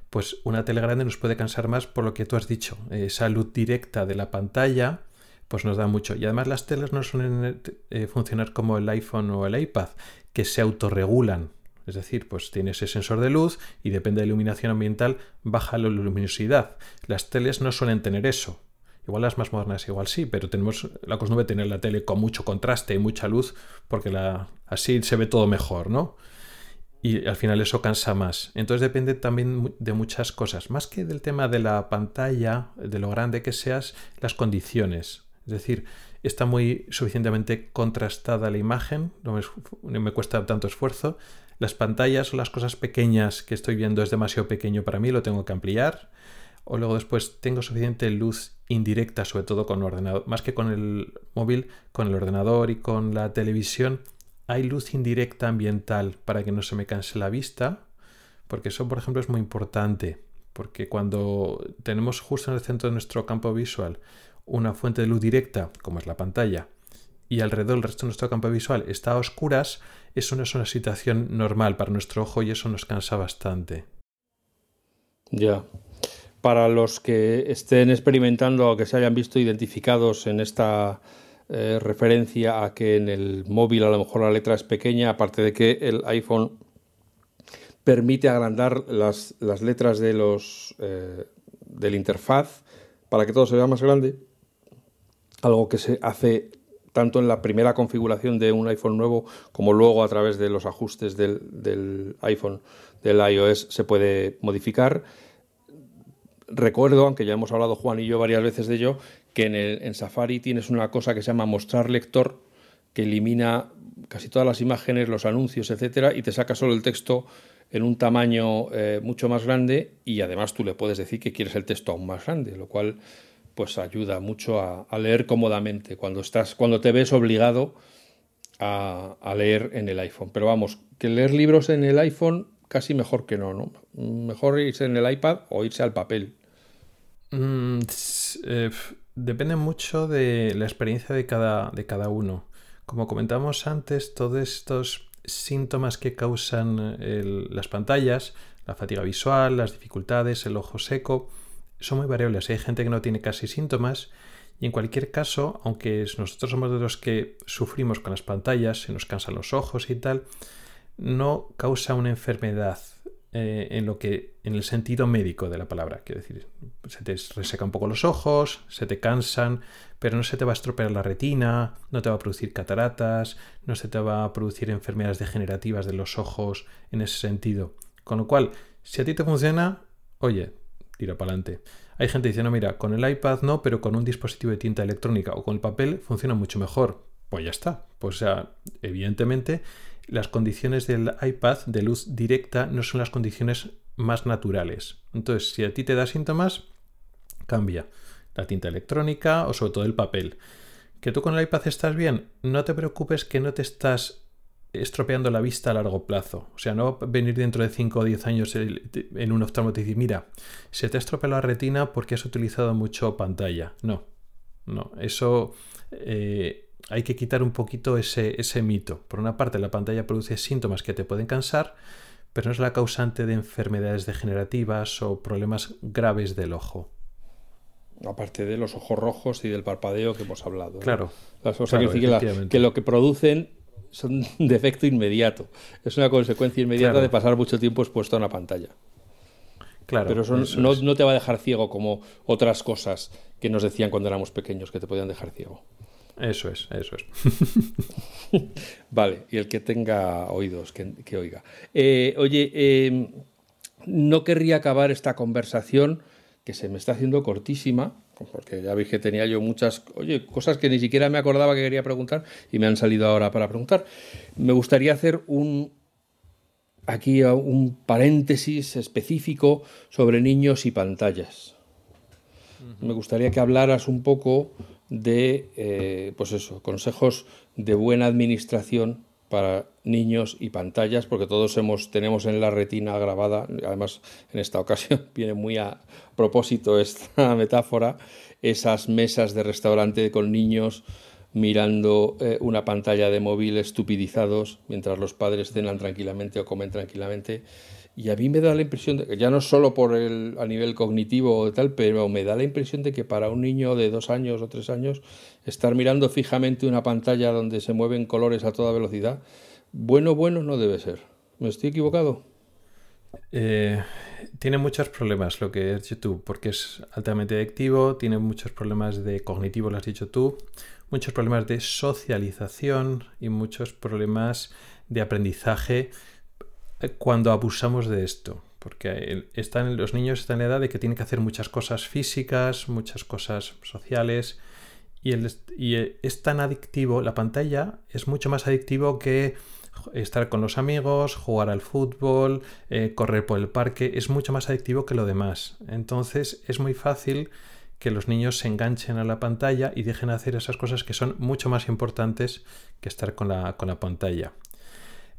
pues una tele grande nos puede cansar más por lo que tú has dicho. Esa luz directa de la pantalla, pues nos da mucho. Y además las teles no suelen eh, funcionar como el iPhone o el iPad, que se autorregulan. Es decir, pues tiene ese sensor de luz y depende de la iluminación ambiental baja la luminosidad. Las teles no suelen tener eso. Igual las más modernas igual sí, pero tenemos la costumbre de tener la tele con mucho contraste y mucha luz porque así se ve todo mejor, ¿no? Y al final eso cansa más. Entonces depende también de muchas cosas. Más que del tema de la pantalla, de lo grande que seas, las condiciones. Es decir, está muy suficientemente contrastada la imagen, no me, cuesta tanto esfuerzo. Las pantallas o las cosas pequeñas que estoy viendo es demasiado pequeño para mí, lo tengo que ampliar. O luego después tengo suficiente luz indirecta, sobre todo con el ordenador, más que con el móvil, con el ordenador y con la televisión. Hay luz indirecta ambiental para que no se me canse la vista, porque eso, por ejemplo, es muy importante, porque cuando tenemos justo en el centro de nuestro campo visual una fuente de luz directa, como es la pantalla, y alrededor el resto de nuestro campo visual está a oscuras, eso no es una situación normal para nuestro ojo y eso nos cansa bastante. Ya. Para los que estén experimentando o que se hayan visto identificados en esta eh, referencia a que en el móvil a lo mejor la letra es pequeña, aparte de que el iPhone permite agrandar las, letras de los, eh, del interfaz para que todo se vea más grande, algo que se hace tanto en la primera configuración de un iPhone nuevo como luego a través de los ajustes del, iPhone, del iOS, se puede modificar. Recuerdo, aunque ya hemos hablado Juan y yo varias veces de ello, que en, el, Safari tienes una cosa que se llama mostrar lector, que elimina casi todas las imágenes, los anuncios, etcétera, y te saca solo el texto en un tamaño eh, mucho más grande y además tú le puedes decir que quieres el texto aún más grande, lo cual pues ayuda mucho a, leer cómodamente cuando estás, cuando te ves obligado a, leer en el iPhone. Pero vamos, que leer libros en el iPhone casi mejor que no, ¿no? Mejor irse en el iPad o irse al papel. Mm, eh, depende mucho de la experiencia de cada, de cada uno. Como comentamos antes, todos estos síntomas que causan las pantallas, la fatiga visual, las dificultades, el ojo seco, son muy variables. Hay gente que no tiene casi síntomas y en cualquier caso, aunque nosotros somos de los que sufrimos con las pantallas, se nos cansan los ojos y tal, no causa una enfermedad eh, en lo que en el sentido médico de la palabra. Quiero decir, se te reseca un poco los ojos, se te cansan, pero no se te va a estropear la retina, no te va a producir cataratas, no se te va a producir enfermedades degenerativas de los ojos en ese sentido. Con lo cual, si a ti te funciona, oye, tira para adelante. Hay gente diciendo, mira, con el iPad no, pero con un dispositivo de tinta electrónica o con el papel funciona mucho mejor. Pues ya está. Pues evidentemente las condiciones del iPad de luz directa no son las condiciones más naturales. Entonces, si a ti te da síntomas, cambia la tinta electrónica o sobre todo el papel. ¿Que tú con el iPad estás bien? No te preocupes que no te estás estropeando la vista a largo plazo. O sea, no venir dentro de 5 o 10 años en un oftalmo y decir, mira, se te ha estropeado la retina porque has utilizado mucho pantalla. No, no, eso eh, hay que quitar un poquito ese, ese mito. Por una parte, la pantalla produce síntomas que te pueden cansar, pero no es la causante de enfermedades degenerativas o problemas graves del ojo. Aparte de los ojos rojos y del parpadeo que hemos hablado. Claro. Las cosas que, que, lo que producen son de efecto inmediato. Es una consecuencia inmediata de pasar mucho tiempo expuesto a una pantalla. Claro, Pero eso, no, no, te va a dejar ciego como otras cosas que nos decían cuando éramos pequeños que te podían dejar ciego. Eso es, eso es. vale, y el que tenga oídos, que, oiga. Eh, oye, em, no querría acabar esta conversación, que se me está haciendo cortísima, porque ya vi que tenía yo muchas, oye, cosas que ni siquiera me acordaba que quería preguntar y me han salido ahora para preguntar. Me gustaría hacer un aquí un paréntesis específico sobre niños y pantallas. Me gustaría que hablaras un poco de, eh, pues eso, consejos de buena administración para niños y pantallas, porque todos hemos, tenemos en la retina grabada, además en esta ocasión viene muy a propósito esta metáfora, esas mesas de restaurante con niños mirando eh, una pantalla de móvil estupidizados mientras los padres cenan tranquilamente o comen tranquilamente. Y a mí me da la impresión de ya no solo por el, a nivel cognitivo o tal, pero me da la impresión de que para un niño de dos años o tres años estar mirando fijamente una pantalla donde se mueven colores a toda velocidad, bueno, bueno no debe ser. ¿Me estoy equivocado? Eh, tiene muchos problemas lo que dicho tú, porque es altamente adictivo, tiene muchos problemas de cognitivo, lo has dicho tú, muchos problemas de socialización y muchos problemas de aprendizaje cuando abusamos de esto. Porque están, los niños están en la edad de que tienen que hacer muchas cosas físicas, muchas cosas sociales, y, es tan adictivo, la pantalla es mucho más adictivo que estar con los amigos, jugar al fútbol, eh, correr por el parque, es mucho más adictivo que lo demás. Entonces es muy fácil que los niños se enganchen a la pantalla y dejen de hacer esas cosas que son mucho más importantes que estar con la pantalla.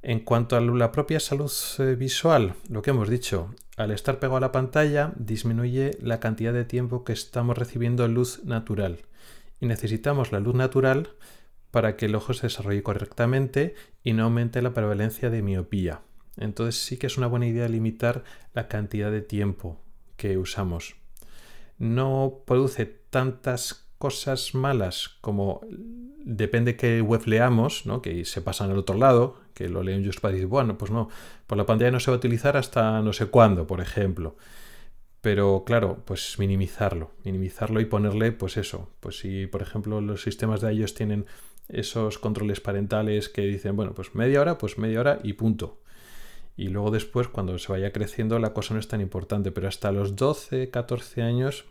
En cuanto a la propia salud eh, visual, lo que hemos dicho, al estar pegado a la pantalla disminuye la cantidad de tiempo que estamos recibiendo luz natural. Y necesitamos la luz natural para que el ojo se desarrolle correctamente y no aumente la prevalencia de miopía. Entonces sí que es una buena idea limitar la cantidad de tiempo que usamos. No produce tantas cosas malas como depende qué web leamos, ¿no? que se pasan al otro lado, que lo leen just para decir, bueno, pues no, por la pantalla no se va a utilizar hasta no sé cuándo, por ejemplo. Pero claro, pues minimizarlo, minimizarlo y ponerle, pues eso, pues si por ejemplo los sistemas de iOS tienen esos controles parentales que dicen, bueno, pues media hora, pues media hora y punto. Y luego después, cuando se vaya creciendo, la cosa no es tan importante, pero hasta los 12, 14 años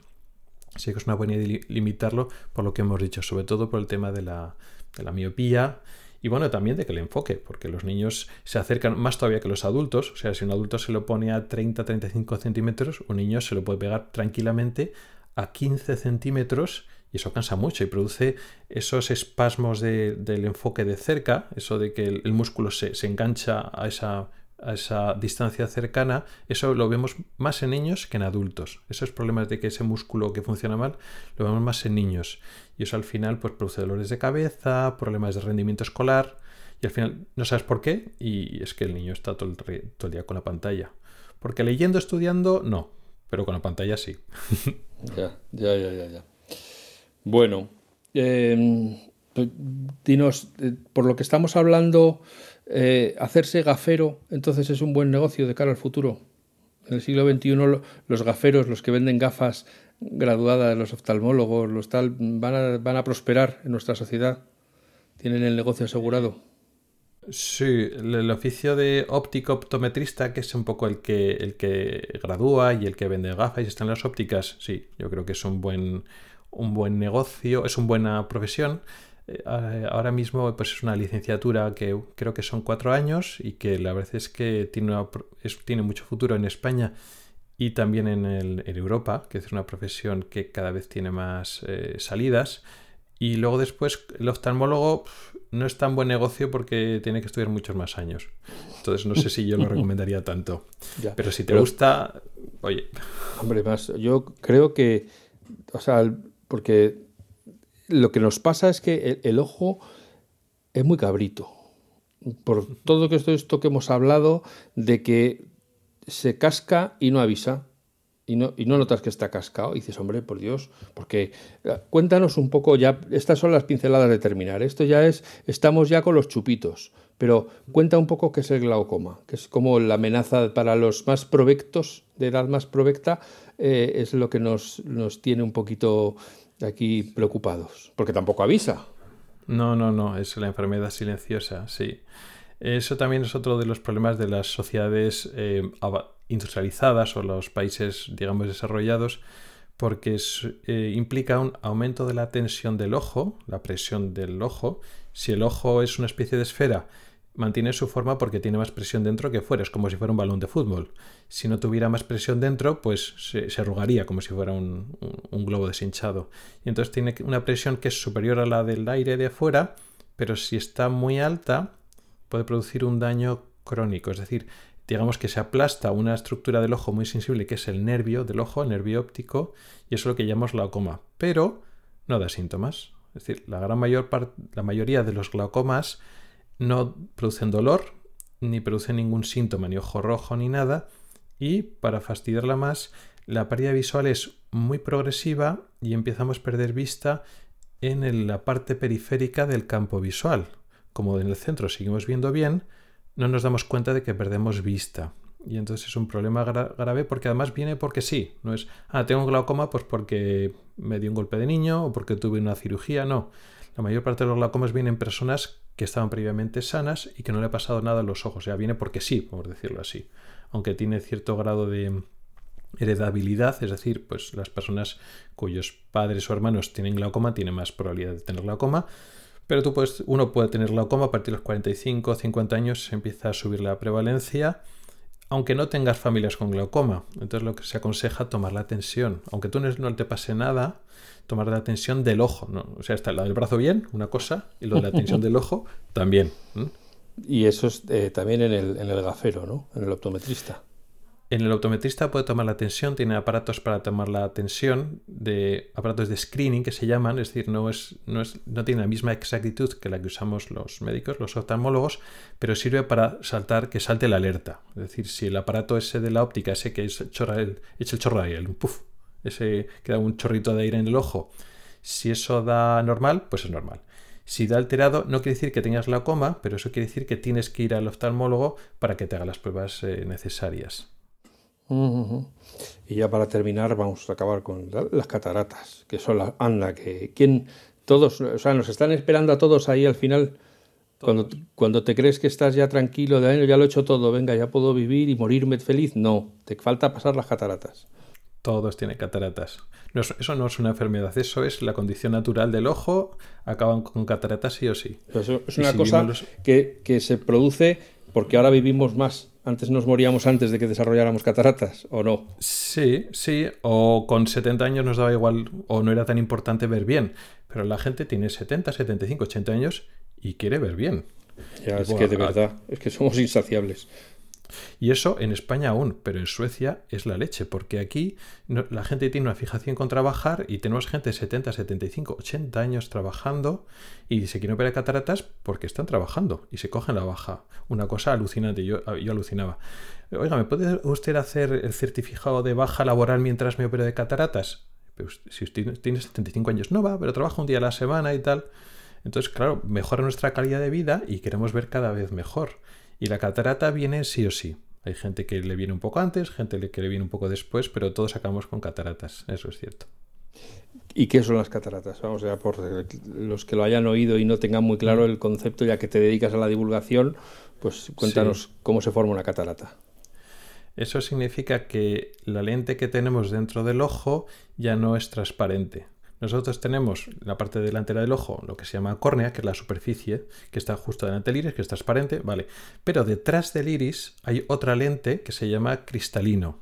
sí que es una buena idea limitarlo por lo que hemos dicho, sobre todo por el tema de la, de la miopía y bueno, también de que el enfoque, porque los niños se acercan más todavía que los adultos. O sea, si un adulto se lo pone a 30-35 centímetros, un niño se lo puede pegar tranquilamente a 15 centímetros y eso cansa mucho y produce esos espasmos del enfoque de cerca, eso de que el, músculo se, engancha a esa, a esa, distancia cercana, eso lo vemos más en niños que en adultos. Esos problemas de que ese músculo que funciona mal, lo vemos más en niños. Y eso al final pues, produce dolores de cabeza, problemas de rendimiento escolar, y al final no sabes por qué, y es que el niño está todo el, todo el día con la pantalla. Porque leyendo, estudiando, no, pero con la pantalla sí. ya, ya, ya, ya. ya. Bueno, em, pues, dinos, eh, por lo que estamos hablando, eh, hacerse gafero, entonces es un buen negocio de cara al futuro. En el siglo XXI los gaferos, los que venden gafas graduadas, los oftalmólogos, los tal, van a, van a prosperar en nuestra sociedad. Tienen el negocio asegurado. Sí, el, oficio de óptico optometrista, que es un poco el que, el que gradúa y el que vende gafas y está en las ópticas, sí, yo creo que es un buen, un buen negocio, es una buena profesión. Eh, ahora mismo pues es una licenciatura que creo que son cuatro años y que la verdad es que tiene, tiene mucho futuro en España y también en, el, Europa, que es una profesión que cada vez tiene más eh, salidas. Y luego después el oftalmólogo no es tan buen negocio porque tiene que estudiar muchos más años. Entonces no sé si yo lo recomendaría tanto. pero si te gusta, oye. Hombre, más, yo creo que, o sea, porque lo que nos pasa es que el, ojo es muy cabrito. Por todo esto, que hemos hablado de que se casca y no avisa. Y no, y no, notas que está cascado. Y dices, hombre, por Dios, porque eh, cuéntanos un poco ya, estas son las pinceladas de terminar. Esto ya es, estamos ya con los chupitos, pero cuenta un poco qué es el glaucoma, que es como la amenaza para los más provectos, de edad más provecta, eh, es lo que nos, nos tiene un poquito aquí preocupados, porque tampoco avisa. No, no, no, es la enfermedad silenciosa, sí. Eso también es otro de los problemas de las sociedades eh, industrializadas o los países, digamos, desarrollados, porque eh, implica un aumento de la tensión del ojo, la presión del ojo. Si el ojo es una especie de esfera mantiene su forma porque tiene más presión dentro que fuera. Es como si fuera un balón de fútbol. Si no tuviera más presión dentro, pues se, arrugaría como si fuera un, globo deshinchado. Y entonces tiene una presión que es superior a la del aire de afuera, pero si está muy alta, puede producir un daño crónico. Es decir, digamos que se aplasta una estructura del ojo muy sensible, que es el nervio del ojo, el nervio óptico, y eso es lo que llamamos glaucoma. Pero no da síntomas. Es decir, la gran mayor la mayoría de los glaucomas no producen dolor, ni producen ningún síntoma, ni ojo rojo, ni nada. Y para fastidiarla más, la pérdida visual es muy progresiva y empezamos a perder vista en la parte periférica del campo visual. Como en el centro seguimos viendo bien, no nos damos cuenta de que perdemos vista. Y entonces es un problema grave porque además viene porque sí. No es, ah, tengo glaucoma pues porque me dio un golpe de niño o porque tuve una cirugía. No. La mayor parte de los glaucomas vienen personas que estaban previamente sanas y que no le ha pasado nada en los ojos. Sea, viene porque sí, por decirlo así. Aunque tiene cierto grado de heredabilidad, es decir, pues las personas cuyos padres o hermanos tienen glaucoma tienen más probabilidad de tener glaucoma. Pero tú puedes, uno puede tener glaucoma a partir de los 45 o 50 años, se empieza a subir la prevalencia aunque no tengas familias con glaucoma. Entonces lo que se aconseja tomar la tensión. Aunque tú no te pase nada, tomar la tensión del ojo. ¿no? O sea, está la del brazo bien, una cosa, y lo de la tensión del ojo también. Y eso es eh, también en el, en el gafero, ¿no? En el optometrista. En el optometrista puede tomar la tensión, tiene aparatos para tomar la tensión, de aparatos de screening que se llaman, es decir, no, es, no, es, no tiene la misma exactitud que la que usamos los médicos, los oftalmólogos, pero sirve para saltar, que salte la alerta. Es decir, si el aparato ese de la óptica, ese que es chorra, el, echa el chorro un puff, ese que da un chorrito de aire en el ojo, si eso da normal, pues es normal. Si da alterado, no quiere decir que tengas glaucoma, pero eso quiere decir que tienes que ir al oftalmólogo para que te haga las pruebas eh, necesarias. Y ya para terminar, vamos a acabar con las cataratas, que son las. Anda, que. ¿Quién? Todos, o sea, nos están esperando a todos ahí al final. Cuando, cuando te crees que estás ya tranquilo, de ya lo he hecho todo, venga, ya puedo vivir y morirme feliz. No, te falta pasar las cataratas. Todos tienen cataratas. eso no es una enfermedad, eso es la condición natural del ojo. Acaban con cataratas sí o sí. Eso es una cosa que, que se produce porque ahora vivimos más antes nos moríamos antes de que desarrolláramos cataratas, ¿o no? Sí, sí, o con 70 años nos daba igual o no era tan importante ver bien, pero la gente tiene 70, 75, 80 años y quiere ver bien. Ya, es que de verdad, es que somos insaciables. Y eso en España aún, pero en Suecia es la leche, porque aquí la gente tiene una fijación con trabajar y tenemos gente de 70, 75, 80 años trabajando y se quieren operar cataratas porque están trabajando y se cogen la baja. Una cosa alucinante, yo, yo alucinaba. Oiga, ¿me puede usted hacer el certificado de baja laboral mientras me opero de cataratas? si usted tiene 75 años, no va, pero trabaja un día a la semana y tal. Entonces, claro, mejora nuestra calidad de vida y queremos ver cada vez mejor. Y la catarata viene sí o sí. Hay gente que le viene un poco antes, gente que le viene un poco después, pero todos acabamos con cataratas, eso es cierto. ¿Y qué son las cataratas? Vamos a por los que lo hayan oído y no tengan muy claro el concepto, ya que te dedicas a la divulgación, pues cuéntanos cómo se forma una catarata. Eso significa que la lente que tenemos dentro del ojo ya no es transparente. Nosotros tenemos en la parte delantera del ojo lo que se llama córnea, que es la superficie que está justo delante del iris, que es transparente, vale. Pero detrás del iris hay otra lente que se llama cristalino,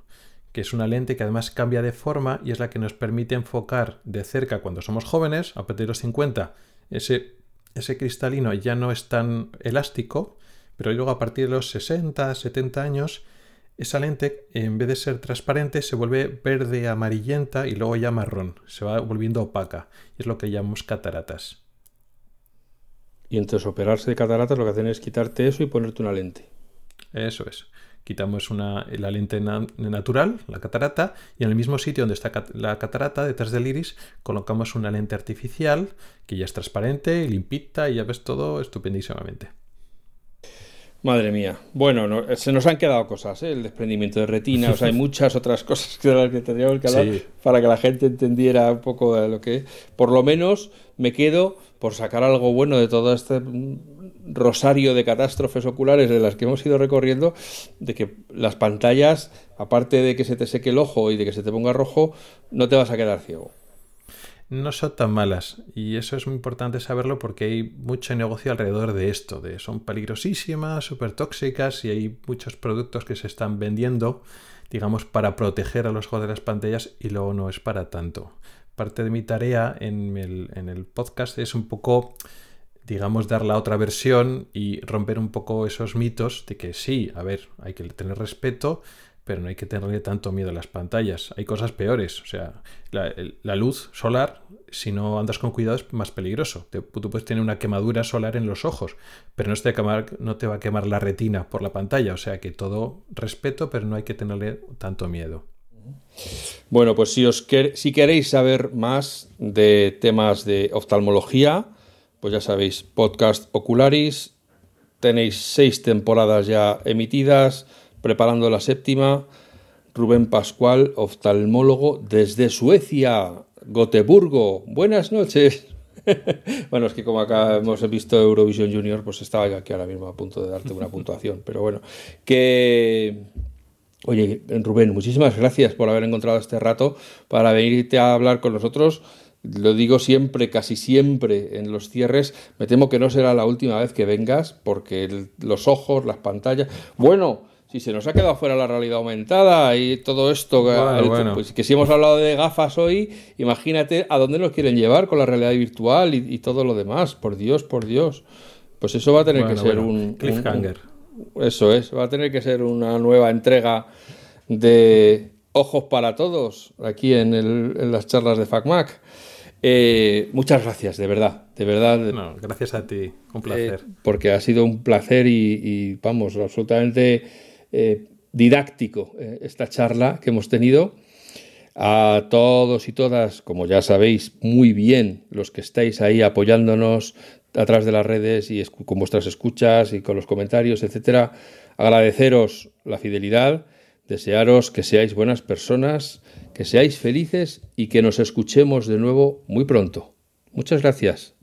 que es una lente que además cambia de forma y es la que nos permite enfocar de cerca cuando somos jóvenes, a partir de los 50, ese, ese cristalino ya no es tan elástico, pero luego a partir de los 60, 70 años esa lente, en vez de ser transparente, se vuelve verde amarillenta y luego ya marrón. Se va volviendo opaca. Y es lo que llamamos cataratas. Y entonces operarse de cataratas lo que hacen es quitarte eso y ponerte una lente. Eso es. Quitamos una, la lente natural, la catarata, y en el mismo sitio donde está la catarata, detrás del iris, colocamos una lente artificial que ya es transparente, limpita y ya ves todo estupendísimamente. Madre mía. Bueno, se nos han quedado cosas, ¿eh? el desprendimiento de retina, o sea, hay muchas otras cosas que de las que tendríamos que hablar para que la gente entendiera un poco de lo que... Por lo menos me quedo por sacar algo bueno de todo este rosario de catástrofes oculares de las que hemos ido recorriendo, de que las pantallas, aparte de que se te seque el ojo y de que se te ponga rojo, no te vas a quedar ciego no son tan malas. Y eso es muy importante saberlo porque hay mucho negocio alrededor de esto. De son peligrosísimas, súper tóxicas y hay muchos productos que se están vendiendo, digamos, para proteger a los ojos de las pantallas y luego no es para tanto. Parte de mi tarea en el, en el podcast es un poco digamos, dar la otra versión y romper un poco esos mitos de que sí, a ver, hay que tener respeto, pero no hay que tenerle tanto miedo a las pantallas. Hay cosas peores. O sea, la, luz solar, si no andas con cuidado, es más peligroso. tú puedes tener una quemadura solar en los ojos, pero no te, no te va a quemar la retina por la pantalla. O sea que todo respeto, pero no hay que tenerle tanto miedo. Bueno, pues si, os si queréis saber más de temas de oftalmología, pues ya sabéis, podcast Ocularis, tenéis seis temporadas ya emitidas preparando la séptima. Rubén Pascual, oftalmólogo desde Suecia, Goteburgo. Buenas noches. bueno, es que como acá hemos visto Eurovision Junior, pues estaba aquí ahora mismo a punto de darte una puntuación. Pero bueno, que Oye, Rubén, muchísimas gracias por haber encontrado este rato para venirte a hablar con nosotros. Lo digo siempre, casi siempre en los cierres. Me temo que no será la última vez que vengas porque los ojos, las pantallas. Bueno, si se nos ha quedado fuera la realidad aumentada y todo esto, Pues que si hemos hablado de gafas hoy, imagínate a dónde nos quieren llevar con la realidad virtual y, todo lo demás. Por Dios, por Dios. Pues eso va a tener que ser un cliffhanger. Eso es, va a tener que ser una nueva entrega de Ojos para Todos aquí en, las charlas de FacMac. Eh, muchas gracias, de verdad, de verdad. No, gracias a ti, un placer. Eh, porque ha sido un placer y, vamos, absolutamente eh, didáctico esta charla que hemos tenido. A todos y todas, como ya sabéis muy bien, los que estáis ahí apoyándonos a través de las redes y con vuestras escuchas y con los comentarios, etcétera. Agradeceros la fidelidad, desearos que seáis buenas personas, que seáis felices y que nos escuchemos de nuevo muy pronto. Muchas gracias.